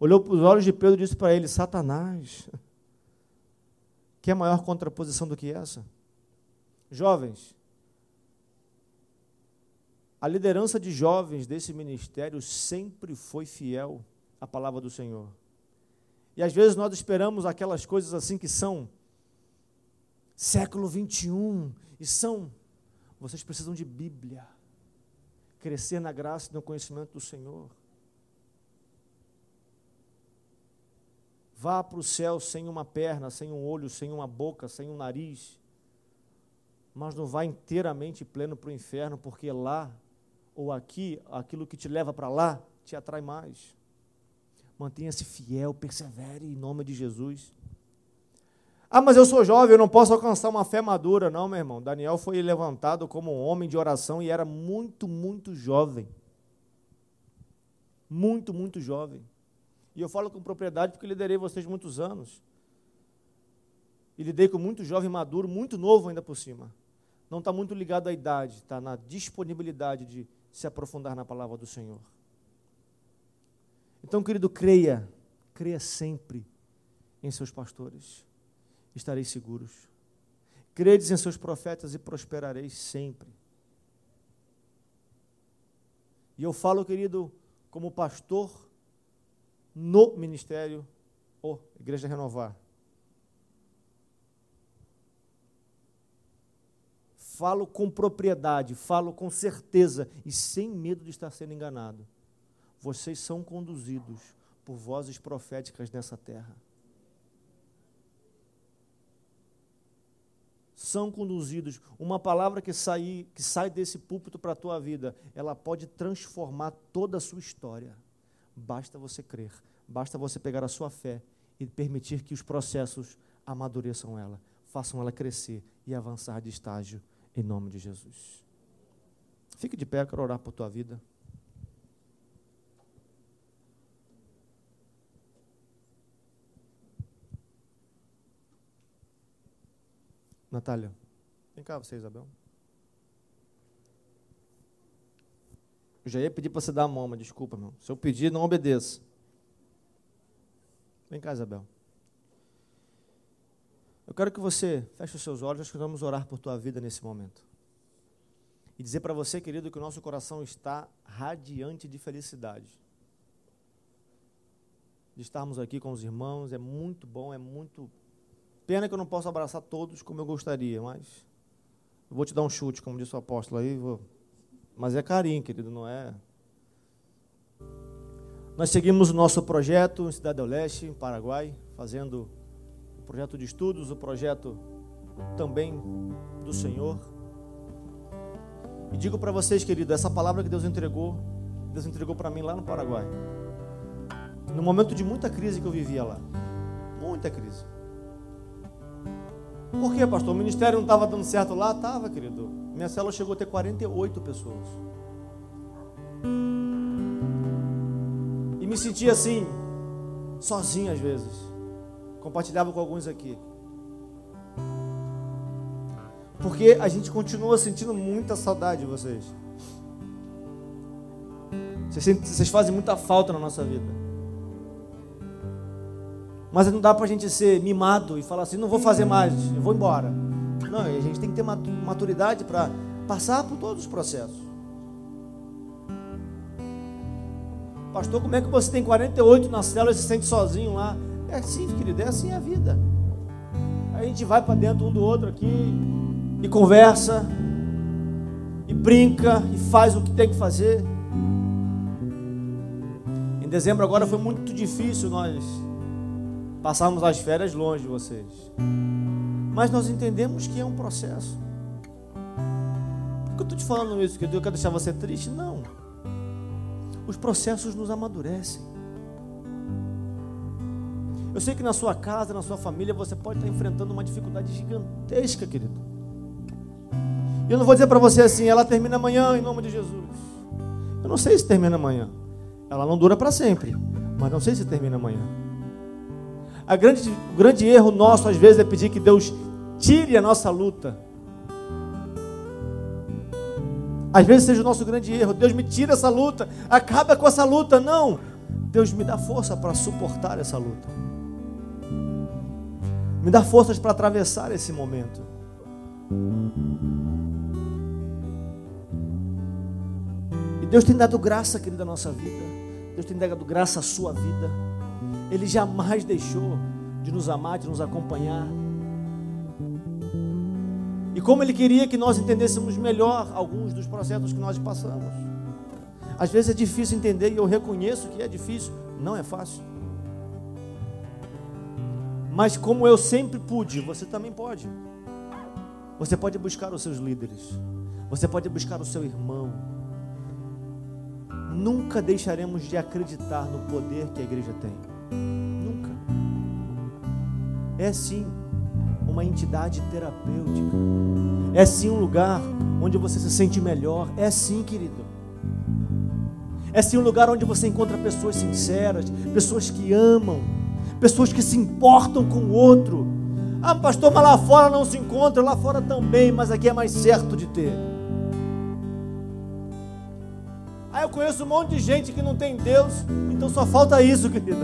olhou para os olhos de Pedro e disse para ele: Satanás. Que é maior contraposição do que essa? Jovens, a liderança de jovens desse ministério sempre foi fiel à palavra do Senhor. E às vezes nós esperamos aquelas coisas assim que são século 21 e são. Vocês precisam de Bíblia, crescer na graça e no conhecimento do Senhor. Vá para o céu sem uma perna, sem um olho, sem uma boca, sem um nariz. Mas não vá inteiramente pleno para o inferno, porque lá ou aqui, aquilo que te leva para lá, te atrai mais. Mantenha-se fiel, persevere em nome de Jesus. Ah, mas eu sou jovem, eu não posso alcançar uma fé madura. Não, meu irmão. Daniel foi levantado como um homem de oração e era muito, muito jovem. Muito, muito jovem. E eu falo com propriedade porque liderei vocês muitos anos. E lidei com muito jovem maduro, muito novo ainda por cima. Não está muito ligado à idade, está na disponibilidade de se aprofundar na palavra do Senhor. Então, querido, creia, creia sempre em seus pastores, estareis seguros. Credes em seus profetas e prosperareis sempre. E eu falo, querido, como pastor no ministério ou Igreja Renovar. Falo com propriedade, falo com certeza e sem medo de estar sendo enganado. vocês são conduzidos por vozes proféticas nessa terra. São conduzidos. Uma palavra que sai, que sai desse púlpito para a tua vida, ela pode transformar toda a sua história. Basta você crer, basta você pegar a sua fé e permitir que os processos amadureçam ela, façam ela crescer e avançar de estágio, em nome de Jesus. Fique de pé, eu quero orar por tua vida. Natália, vem cá você, Isabel. Eu já ia pedir para você dar a mão, mas desculpa, meu. Se eu pedir, não obedeça. Vem cá, Isabel. Eu quero que você feche os seus olhos, nós vamos orar por tua vida nesse momento. E dizer para você, querido, que o nosso coração está radiante de felicidade. De estarmos aqui com os irmãos, é muito bom, é muito Pena que eu não posso abraçar todos como eu gostaria, mas eu vou te dar um chute, como disse o apóstolo aí. Vou... Mas é carinho, querido, não é? Nós seguimos o nosso projeto em Cidade do Leste, em Paraguai, fazendo o projeto de estudos, o projeto também do Senhor. E digo para vocês, querido, essa palavra que Deus entregou, Deus entregou para mim lá no Paraguai. No momento de muita crise que eu vivia lá. Muita crise. Por quê, pastor? O ministério não estava dando certo lá? Estava, querido. Minha célula chegou a ter 48 pessoas. E me sentia assim, sozinho às vezes. Compartilhava com alguns aqui. Porque a gente continua sentindo muita saudade de. Vocês, vocês fazem muita falta na nossa vida. Mas não dá para a gente ser mimado e falar assim, não vou fazer mais, eu vou embora. Não, a gente tem que ter maturidade para passar por todos os processos. Pastor, como é que você tem 48 na célula e se sente sozinho lá? É assim, querido, é assim a vida. a gente vai para dentro um do outro aqui e conversa, e brinca, e faz o que tem que fazer. Em dezembro agora foi muito difícil nós passarmos as férias longe de vocês. Mas nós entendemos que é um processo. Por que eu estou te falando isso? Que eu quero deixar você triste? Não. Os processos nos amadurecem. Eu sei que na sua casa, na sua família, você pode estar enfrentando uma dificuldade gigantesca, querido. E eu não vou dizer para você assim, ela termina amanhã em nome de Jesus. Eu não sei se termina amanhã. Ela não dura para sempre, mas não sei se termina amanhã. A grande, o grande erro nosso, às vezes, é pedir que Deus tire a nossa luta. Às vezes seja o nosso grande erro. Deus me tira essa luta, acaba com essa luta. Não. Deus me dá força para suportar essa luta. Me dá forças para atravessar esse momento. E Deus tem dado graça, querida, à nossa vida. Deus tem dado graça à sua vida. Ele jamais deixou de nos amar, de nos acompanhar. E como Ele queria que nós entendêssemos melhor alguns dos processos que nós passamos. Às vezes é difícil entender e eu reconheço que é difícil, não é fácil. Mas como eu sempre pude, você também pode. Você pode buscar os seus líderes. Você pode buscar o seu irmão. Nunca deixaremos de acreditar no poder que a igreja tem. Nunca. É sim uma entidade terapêutica. É sim um lugar onde você se sente melhor. É sim, querido. É sim um lugar onde você encontra pessoas sinceras, pessoas que amam, pessoas que se importam com o outro. Ah, pastor, mas lá fora não se encontra, lá fora também, mas aqui é mais certo de ter. Ah, eu conheço um monte de gente que não tem Deus, então só falta isso, querido.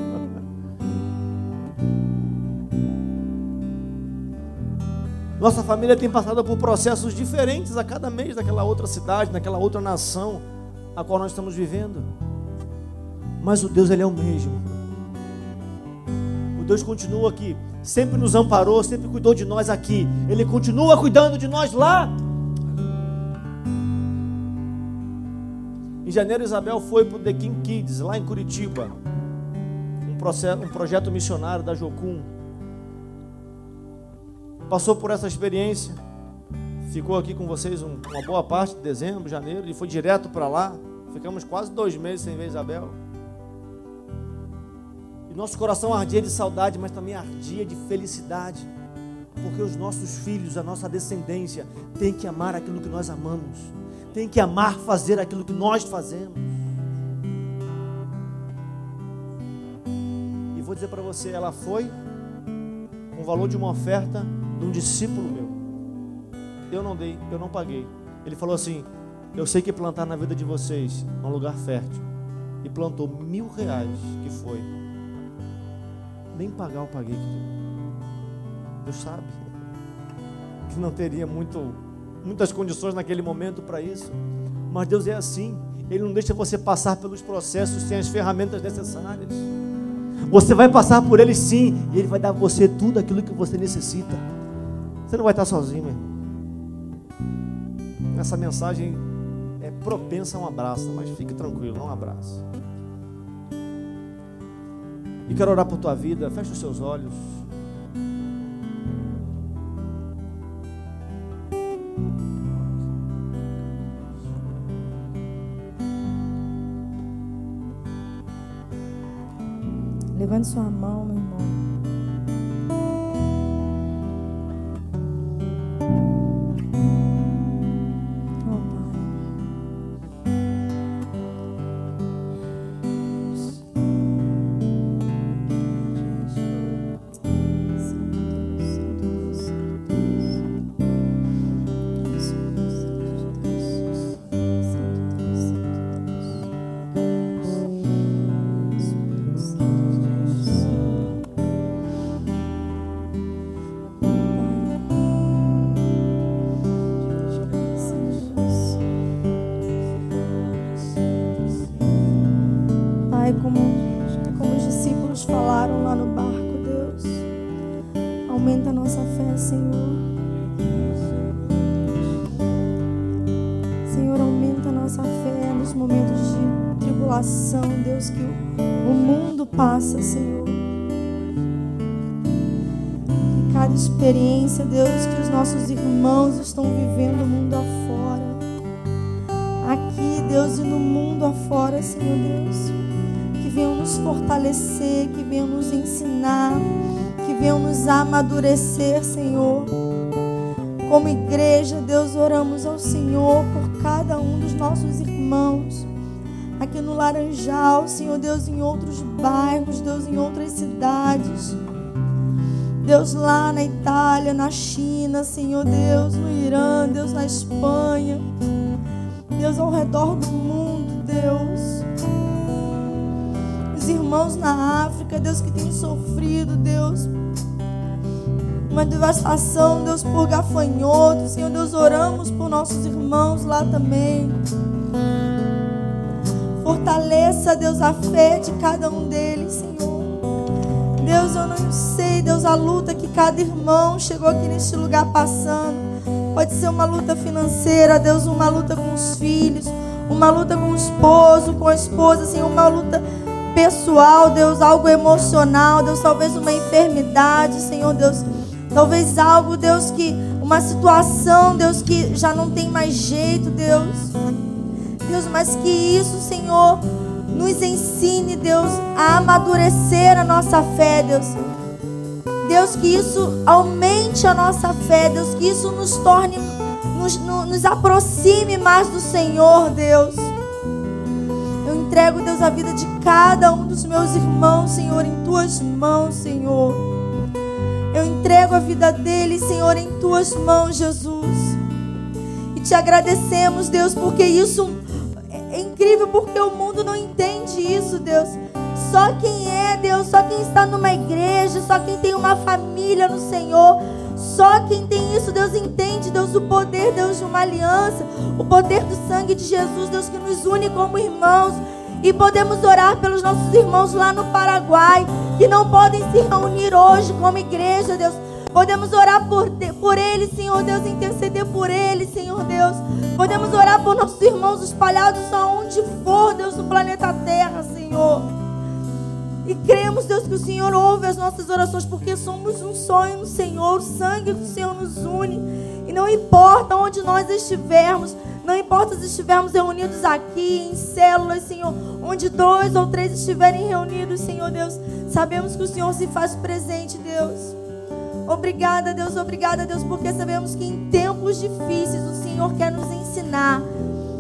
Nossa família tem passado por processos diferentes a cada mês naquela outra cidade, naquela outra nação a qual nós estamos vivendo. Mas o Deus ele é o mesmo. O Deus continua aqui, sempre nos amparou, sempre cuidou de nós aqui. Ele continua cuidando de nós lá. Em janeiro, Isabel foi para o The King Kids, lá em Curitiba. Um, processo, um projeto missionário da Jocum. Passou por essa experiência. Ficou aqui com vocês um, uma boa parte de dezembro, janeiro, e foi direto para lá. Ficamos quase dois meses sem ver Isabel. E nosso coração ardia de saudade, mas também ardia de felicidade. Porque os nossos filhos, a nossa descendência, tem que amar aquilo que nós amamos tem que amar fazer aquilo que nós fazemos. E vou dizer para você, ela foi com o valor de uma oferta de um discípulo meu. Eu não dei, eu não paguei. Ele falou assim: Eu sei que plantar na vida de vocês é um lugar fértil. E plantou mil reais, que foi. Nem pagar eu paguei. Deus sabe que não teria muito muitas condições naquele momento para isso. Mas Deus é assim. Ele não deixa você passar pelos processos sem as ferramentas necessárias. Você vai passar por ele sim, e ele vai dar a você tudo aquilo que você necessita. Você não vai estar sozinho, meu. Essa mensagem é propensa a um abraço, mas fique tranquilo, não um abraço. E quero orar por tua vida. Feche os seus olhos. Levante sua mão, meu irmão. Amadurecer, Senhor. Como igreja, Deus, oramos ao Senhor por cada um dos nossos irmãos. Aqui no Laranjal, Senhor Deus, em outros bairros, Deus, em outras cidades. Deus, lá na Itália, na China, Senhor Deus, no Irã, Deus, na Espanha, Deus, ao redor do mundo, Deus. Os irmãos na África, Deus, que têm sofrido, uma devastação, Deus, por gafanhoto, Senhor Deus, oramos por nossos irmãos lá também. Fortaleça, Deus, a fé de cada um deles, Senhor. Deus, eu não sei, Deus, a luta que cada irmão chegou aqui neste lugar passando. Pode ser uma luta financeira, Deus, uma luta com os filhos, uma luta com o esposo, com a esposa, assim, uma luta pessoal, Deus, algo emocional, Deus, talvez uma enfermidade, Senhor, Deus, talvez algo, Deus, que uma situação, Deus, que já não tem mais jeito, Deus. Deus, mas que isso, Senhor, nos ensine, Deus, a amadurecer a nossa fé, Deus. Deus, que isso aumente a nossa fé, Deus, que isso nos torne, nos, nos aproxime mais do Senhor, Deus. Eu entrego, Deus, a vida de cada um dos meus irmãos, Senhor, em tuas mãos, Senhor. Eu entrego a vida deles, Senhor, em tuas mãos, Jesus. E te agradecemos, Deus, porque isso é incrível porque o mundo não entende isso, Deus. Só quem é, Deus, só quem está numa igreja, só quem tem uma família no Senhor, só quem tem isso, Deus entende, Deus, o poder, Deus, de uma aliança, o poder do sangue de Jesus, Deus, que nos une como irmãos. E podemos orar pelos nossos irmãos lá no Paraguai, que não podem se reunir hoje como igreja, Deus, Podemos orar por, por eles, Senhor Deus, interceder por eles, Senhor Deus. Podemos orar por nossos irmãos espalhados aonde for, Deus, no planeta Terra, Senhor. E cremos, Deus, que o Senhor ouve as nossas orações, porque somos um sonho no Senhor, o sangue do Senhor nos une. E não importa onde nós estivermos, não importa se estivermos reunidos aqui, em células, Senhor, onde dois ou três estiverem reunidos, Senhor Deus, sabemos que o Senhor se faz presente, Deus. Obrigada, Deus, obrigada, Deus, porque sabemos que em tempos difíceis o Senhor quer nos ensinar.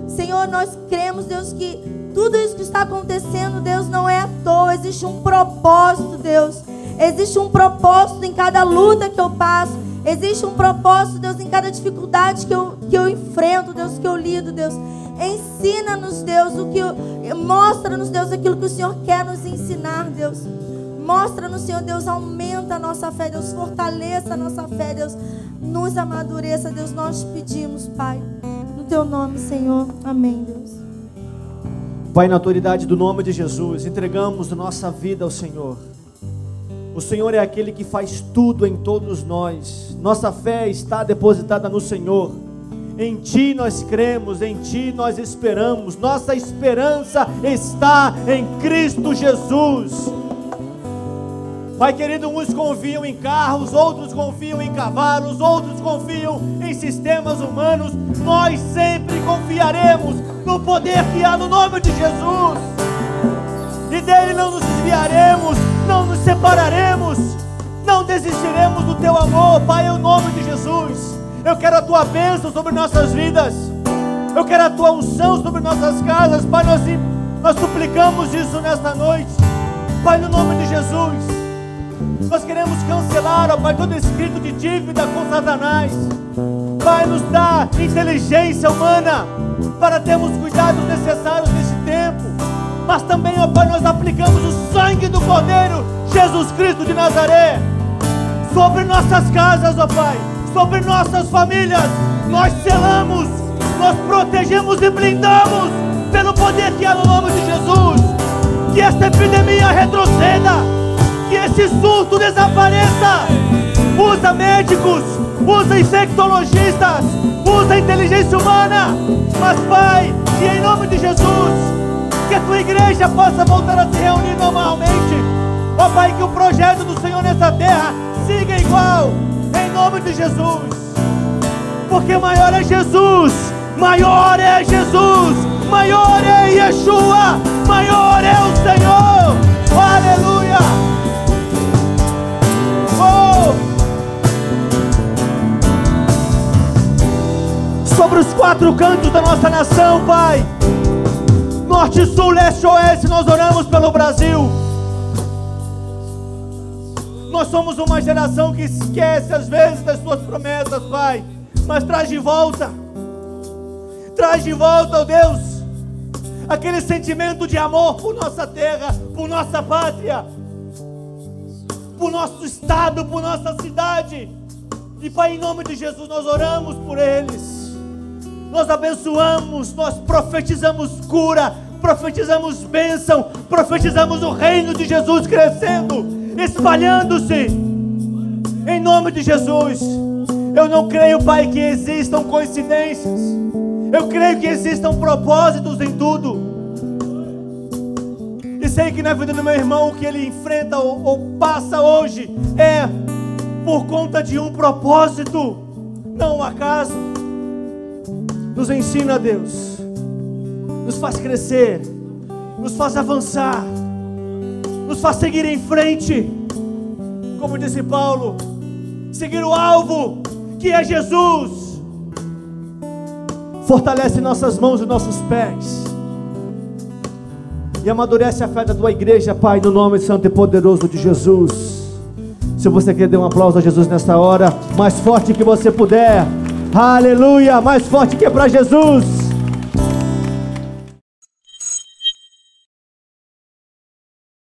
Senhor, nós cremos, Deus, que tudo isso que está acontecendo, Deus, não é à toa. Existe um propósito, Deus. Existe um propósito em cada luta que eu passo. Existe um propósito, Deus, em cada dificuldade que eu, que eu enfrento, Deus, que eu lido, Deus. Ensina-nos, Deus, o que mostra-nos, Deus, aquilo que o Senhor quer nos ensinar, Deus. Mostra-nos, Senhor Deus, aumenta a nossa fé, Deus, fortaleça a nossa fé, Deus, nos amadureça, Deus, nós pedimos, Pai, no teu nome, Senhor. Amém, Deus. Pai, na autoridade do nome de Jesus, entregamos nossa vida ao Senhor. O Senhor é aquele que faz tudo em todos nós. Nossa fé está depositada no Senhor. Em Ti nós cremos, em Ti nós esperamos. Nossa esperança está em Cristo Jesus. Pai querido, uns confiam em carros, outros confiam em cavalos, outros confiam em sistemas humanos. Nós sempre confiaremos no poder que há no nome de Jesus. E dele não nos desviaremos, não nos separaremos, não desistiremos do teu amor, Pai, em nome de Jesus. Eu quero a tua bênção sobre nossas vidas. Eu quero a tua unção sobre nossas casas, Pai. Nós, nós suplicamos isso nesta noite, Pai, no nome de Jesus. Nós queremos cancelar, ó Pai, todo escrito de dívida com Satanás. Pai, nos dá inteligência humana para termos cuidados necessários nesse tempo. Mas também, ó Pai, nós aplicamos o sangue do Cordeiro, Jesus Cristo de Nazaré, sobre nossas casas, ó Pai, sobre nossas famílias. Nós selamos, nós protegemos e blindamos pelo poder que há no nome de Jesus. Que esta epidemia retroceda que esse surto desapareça. Usa médicos, usa infectologistas, usa inteligência humana. Mas, Pai, que em nome de Jesus, a tua igreja possa voltar a se reunir normalmente. Ó Pai, que o projeto do Senhor nessa terra siga igual, em nome de Jesus. Porque maior é Jesus, maior é Jesus, maior é Yeshua, maior é o Senhor. Aleluia. Sobre os quatro cantos da nossa nação, Pai. Norte, Sul, Leste, Oeste, nós oramos pelo Brasil. Nós somos uma geração que esquece às vezes das suas promessas, Pai. Mas traz de volta. Traz de volta, ó oh Deus, aquele sentimento de amor por nossa terra, por nossa pátria por nosso estado, por nossa cidade. E Pai, em nome de Jesus, nós oramos por eles. Nós abençoamos, nós profetizamos cura, profetizamos bênção, profetizamos o reino de Jesus crescendo, espalhando-se. Em nome de Jesus. Eu não creio, Pai, que existam coincidências. Eu creio que existam propósitos em tudo sei que na vida do meu irmão o que ele enfrenta ou, ou passa hoje é por conta de um propósito, não um acaso. Nos ensina, Deus, nos faz crescer, nos faz avançar, nos faz seguir em frente, como disse Paulo, seguir o alvo que é Jesus. Fortalece nossas mãos e nossos pés e amadurece a fé da tua igreja, Pai, no nome santo e poderoso de Jesus. Se você quer dar um aplauso a Jesus nesta hora, mais forte que você puder, aleluia, mais forte que é para Jesus.